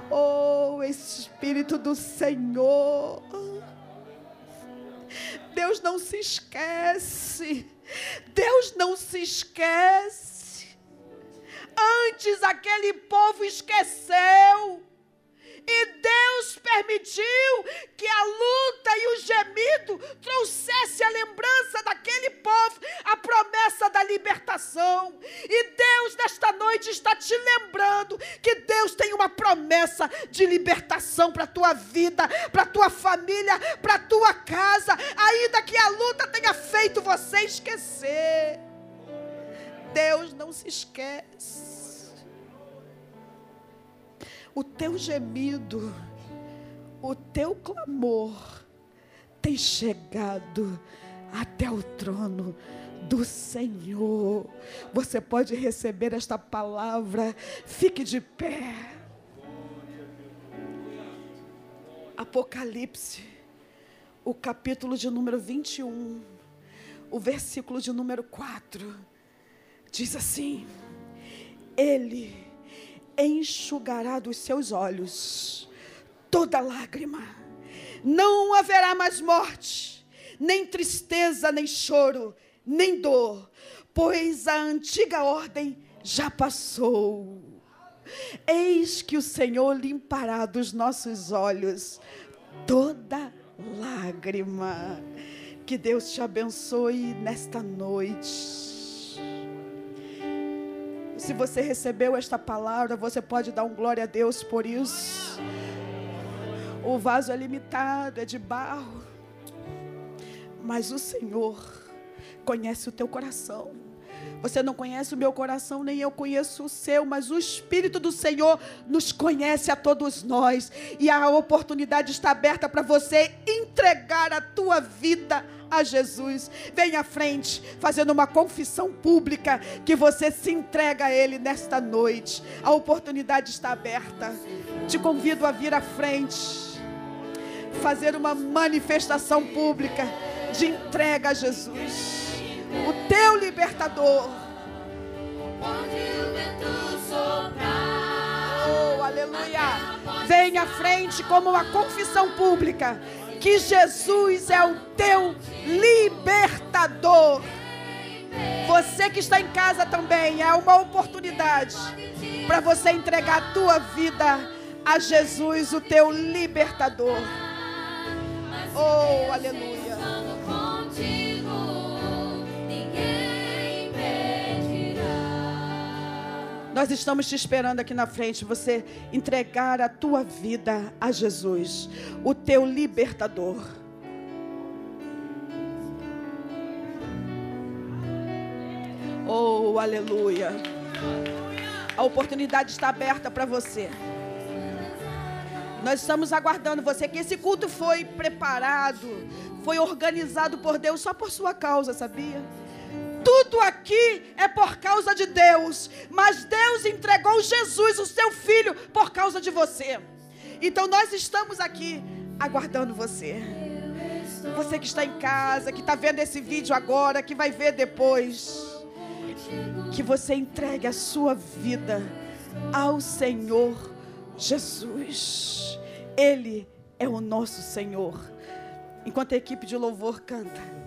Speaker 9: Oh Espírito do Senhor, Deus não se esquece, Deus não se esquece Antes aquele povo esqueceu. E Deus permitiu que a luta e o gemido trouxesse a lembrança daquele povo, a promessa da libertação. E Deus nesta noite está te lembrando que Deus tem uma promessa de libertação para a tua vida, para a tua família, para a tua casa, ainda que a luta tenha feito você esquecer. Deus não se esquece o teu gemido, o teu clamor tem chegado até o trono do Senhor. Você pode receber esta palavra, fique de pé. Apocalipse, o capítulo de número 21, o versículo de número 4, diz assim: Ele enxugará dos seus olhos toda lágrima. Não haverá mais morte, nem tristeza, nem choro, nem dor, pois a antiga ordem já passou. Eis que o Senhor limpará dos nossos olhos toda lágrima. Que Deus te abençoe nesta noite. Se você recebeu esta palavra, você pode dar um glória a Deus por isso. O vaso é limitado, é de barro. Mas o Senhor conhece o teu coração. Você não conhece o meu coração, nem eu conheço o seu, mas o Espírito do Senhor nos conhece a todos nós. E a oportunidade está aberta para você entregar a tua vida a Jesus. Venha à frente, fazendo uma confissão pública que você se entrega a Ele nesta noite. A oportunidade está aberta. Te convido a vir à frente, fazer uma manifestação pública de entrega a Jesus, o teu libertador. Onde o vento oh, aleluia. Vem à frente como uma confissão pública que Jesus é o teu libertador. Você que está em casa também, é uma oportunidade para você entregar a tua vida a Jesus, o teu libertador. Oh, aleluia. Nós estamos te esperando aqui na frente, você entregar a tua vida a Jesus, o teu libertador. Oh, aleluia. A oportunidade está aberta para você. Nós estamos aguardando você, que esse culto foi preparado, foi organizado por Deus só por sua causa, sabia? Tudo aqui é por causa de Deus, mas Deus entregou Jesus, o seu filho, por causa de você. Então nós estamos aqui aguardando você. Você que está em casa, que está vendo esse vídeo agora, que vai ver depois. Que você entregue a sua vida ao Senhor Jesus. Ele é o nosso Senhor. Enquanto a equipe de louvor canta.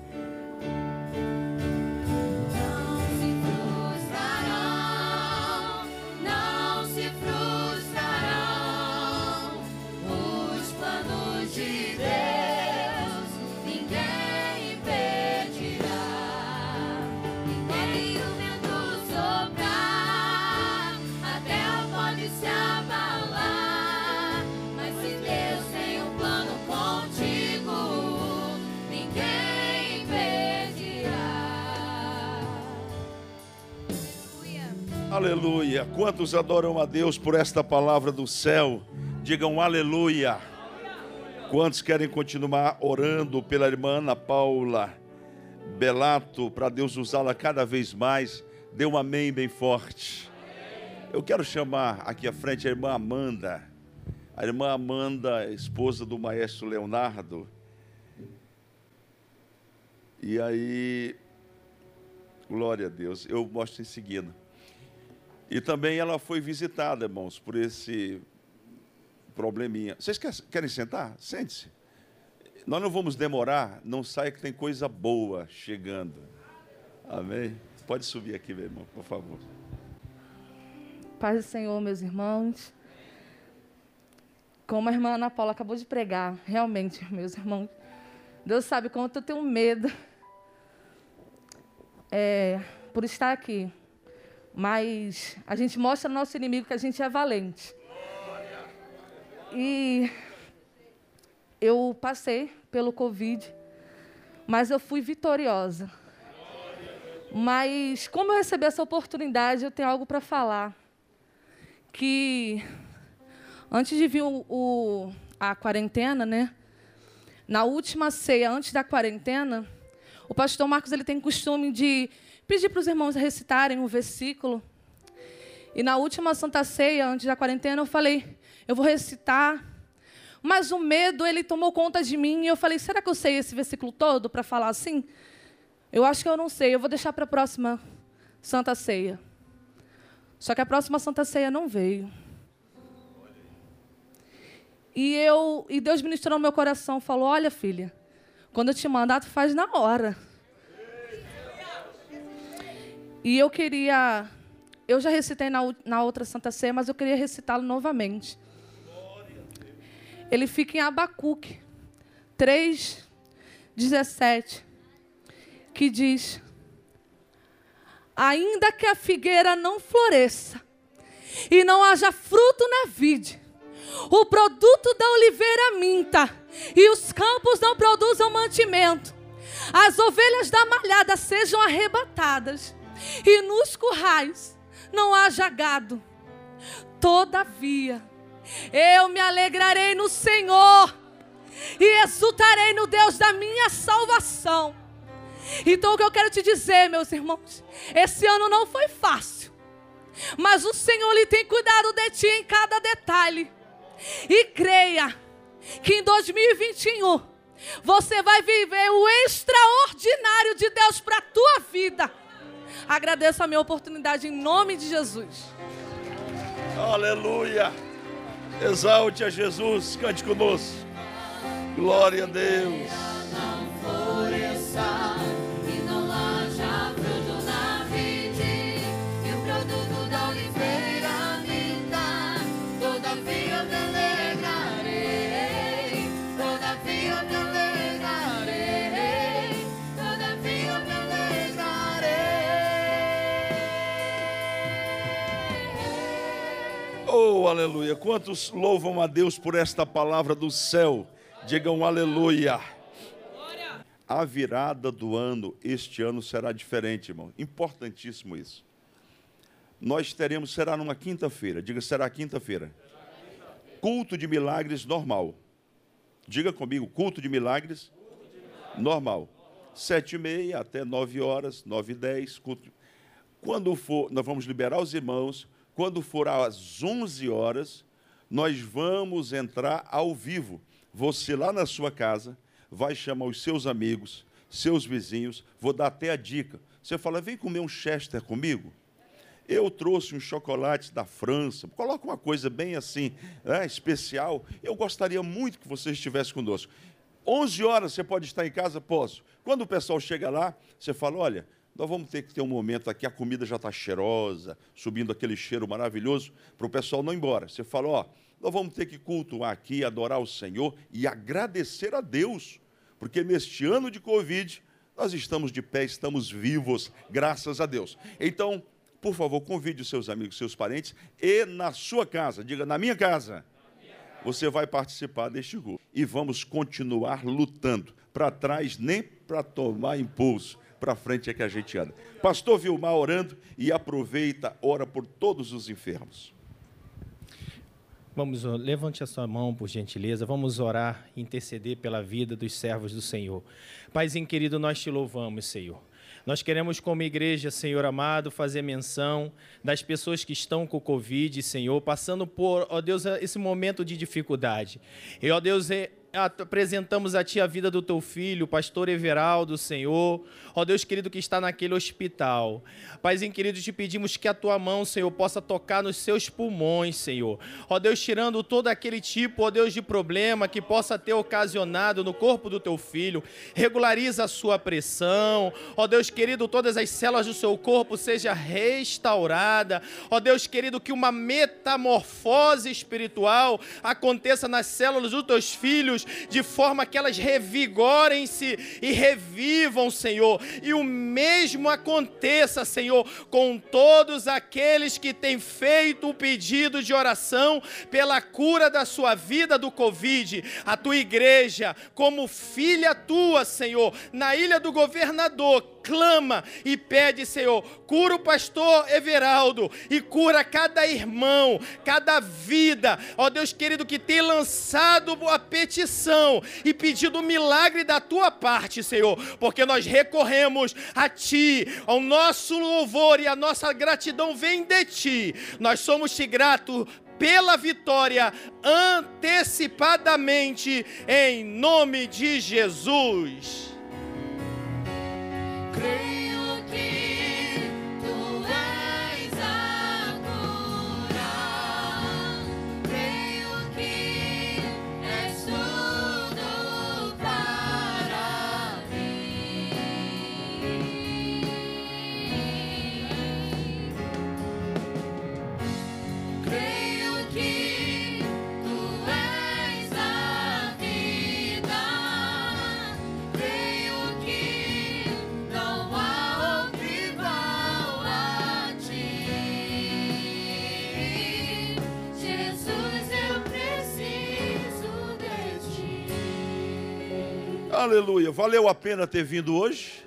Speaker 3: Aleluia. Quantos adoram a Deus por esta palavra do céu? Digam aleluia. Quantos querem continuar orando pela irmã Ana Paula Belato, para Deus usá-la cada vez mais? Dê um amém bem forte. Eu quero chamar aqui à frente a irmã Amanda. A irmã Amanda, esposa do maestro Leonardo. E aí, glória a Deus, eu mostro em seguida. E também ela foi visitada, irmãos, por esse probleminha. Vocês quer- querem sentar? Sente-se. Nós não vamos demorar, não saia que tem coisa boa chegando. Amém? Pode subir aqui, meu irmão, por favor.
Speaker 10: Paz do Senhor, meus irmãos. Como a irmã Ana Paula acabou de pregar, realmente, meus irmãos, Deus sabe quanto eu tenho medo é, por estar aqui. Mas a gente mostra ao nosso inimigo que a gente é valente. E eu passei pelo Covid, mas eu fui vitoriosa. Mas como eu recebi essa oportunidade, eu tenho algo para falar. Que antes de vir o, o- a quarentena, né? Na última ceia, antes da quarentena, o pastor Marcos ele tem costume de pedir para os irmãos recitarem um versículo. E na última Santa Ceia, antes da quarentena, eu falei, eu vou recitar. Mas o medo, ele tomou conta de mim e eu falei, será que eu sei esse versículo todo para falar assim? Eu acho que eu não sei, eu vou deixar para a próxima Santa Ceia. Só que a próxima Santa Ceia não veio. E eu e Deus ministrou no meu coração, falou: "Olha, filha, quando eu te mandar, tu faz na hora". E eu queria eu já recitei na, na outra Santa Ceia, mas eu queria recitá-lo novamente. Ele fica em Abacuque 3 17 que diz: Ainda que a figueira não floresça e não haja fruto na vide, o produto da oliveira minta e os campos não produzam mantimento, as ovelhas da malhada sejam arrebatadas e nos currais não haja gado. Todavia, eu me alegrarei no Senhor e exultarei no Deus da minha salvação. Então, o que eu quero te dizer, meus irmãos, esse ano não foi fácil, mas o Senhor lhe tem cuidado de ti em cada detalhe. E creia que em 2021 você vai viver o extraordinário de Deus para a tua vida. Agradeço a minha oportunidade em nome de Jesus.
Speaker 3: Aleluia. Exalte a Jesus, cante conosco. Glória a Deus. Oh, aleluia. Quantos louvam a Deus por esta palavra do céu? Digam aleluia. A virada do ano, este ano, será diferente, irmão. Importantíssimo isso. Nós teremos, será numa quinta-feira. Diga, será quinta-feira. Culto de milagres normal. Diga comigo, culto de milagres normal. Sete e meia até nove horas, nove e dez. Culto. Quando for, nós vamos liberar os irmãos. Quando for às onze horas, nós vamos entrar ao vivo. Você lá na sua casa vai chamar os seus amigos, seus vizinhos. Vou dar até a dica. Você fala, vem comer um Chester comigo. Eu trouxe um chocolate da França. Coloca uma coisa bem assim, né, especial. Eu gostaria muito que você estivesse conosco. 11 horas você pode estar em casa? Posso. Quando o pessoal chega lá, você fala: olha, nós vamos ter que ter um momento aqui, a comida já está cheirosa, subindo aquele cheiro maravilhoso, para o pessoal não ir embora. Você fala: ó, nós vamos ter que cultuar aqui, adorar o Senhor e agradecer a Deus, porque neste ano de Covid, nós estamos de pé, estamos vivos, graças a Deus. Então, por favor, convide os seus amigos, seus parentes e na sua casa, diga na minha casa, você vai participar deste grupo. E vamos continuar lutando. Para trás, nem para tomar impulso. Para frente é que a gente anda. Pastor Vilmar orando e aproveita, ora por todos os enfermos.
Speaker 11: Vamos, levante a sua mão, por gentileza. Vamos orar, interceder pela vida dos servos do Senhor. Paizinho querido, nós te louvamos, Senhor. Nós queremos, como igreja, Senhor amado, fazer menção das pessoas que estão com o Covid, Senhor, passando por, ó Deus, esse momento de dificuldade. E, ó Deus, é- apresentamos a Ti a vida do Teu filho, pastor Everaldo, Senhor. Ó Deus querido que está naquele hospital. Paizinho querido, te pedimos que a Tua mão, Senhor, possa tocar nos seus pulmões, Senhor. Ó Deus, tirando todo aquele tipo, ó Deus, de problema que possa ter ocasionado no corpo do Teu filho. Regulariza a sua pressão. Ó Deus querido, todas as células do seu corpo seja restaurada. Ó Deus querido, que uma metamorfose espiritual aconteça nas células dos teus filhos, de forma que elas revigorem-se e revivam, Senhor. E o mesmo aconteça, Senhor, com todos aqueles que têm feito o pedido de oração pela cura da sua vida do Covid. A tua igreja, como filha tua, Senhor, na ilha do governador, clama e pede, Senhor, cura o pastor Everaldo e cura cada irmão, cada vida, ó Deus querido, que tem lançado a petição e pedido o milagre da tua parte, Senhor, porque nós recorremos a Ti, ao nosso louvor e a nossa gratidão vem de Ti. Nós somos te gratos pela vitória antecipadamente, em nome de Jesus.
Speaker 5: Creio
Speaker 3: Aleluia. Valeu a pena ter vindo hoje?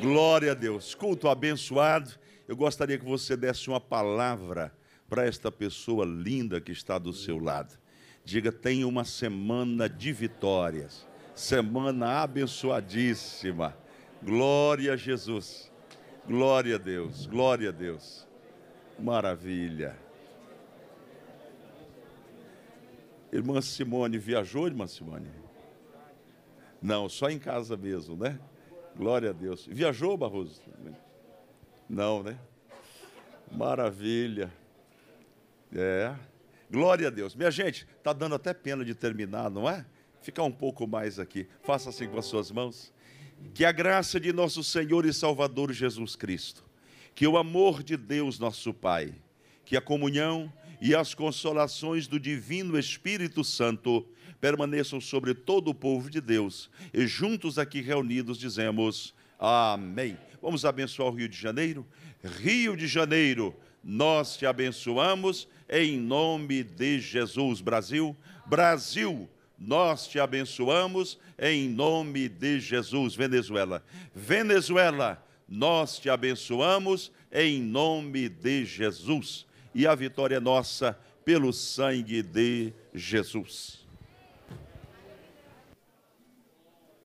Speaker 3: Glória a Deus. Culto abençoado. Eu gostaria que você desse uma palavra para esta pessoa linda que está do seu lado. Diga: tenha uma semana de vitórias. Semana abençoadíssima. Glória a Jesus. Glória a Deus. Glória a Deus. Maravilha. Irmã Simone viajou, irmã Simone? Não, só em casa mesmo, né? Glória a Deus. Viajou, Barroso? Não, né? Maravilha. É. Glória a Deus. Minha gente, está dando até pena de terminar, não é? Ficar um pouco mais aqui. Faça assim com as suas mãos. Que a graça de nosso Senhor e Salvador Jesus Cristo, que o amor de Deus, nosso Pai, que a comunhão e as consolações do Divino Espírito Santo permaneçam sobre todo o povo de Deus. E juntos aqui reunidos dizemos amém. Vamos abençoar o Rio de Janeiro? Rio de Janeiro, nós te abençoamos em nome de Jesus. Brasil, Brasil, nós te abençoamos em nome de Jesus. Venezuela, Venezuela, nós te abençoamos em nome de Jesus. E a vitória é nossa pelo sangue de Jesus.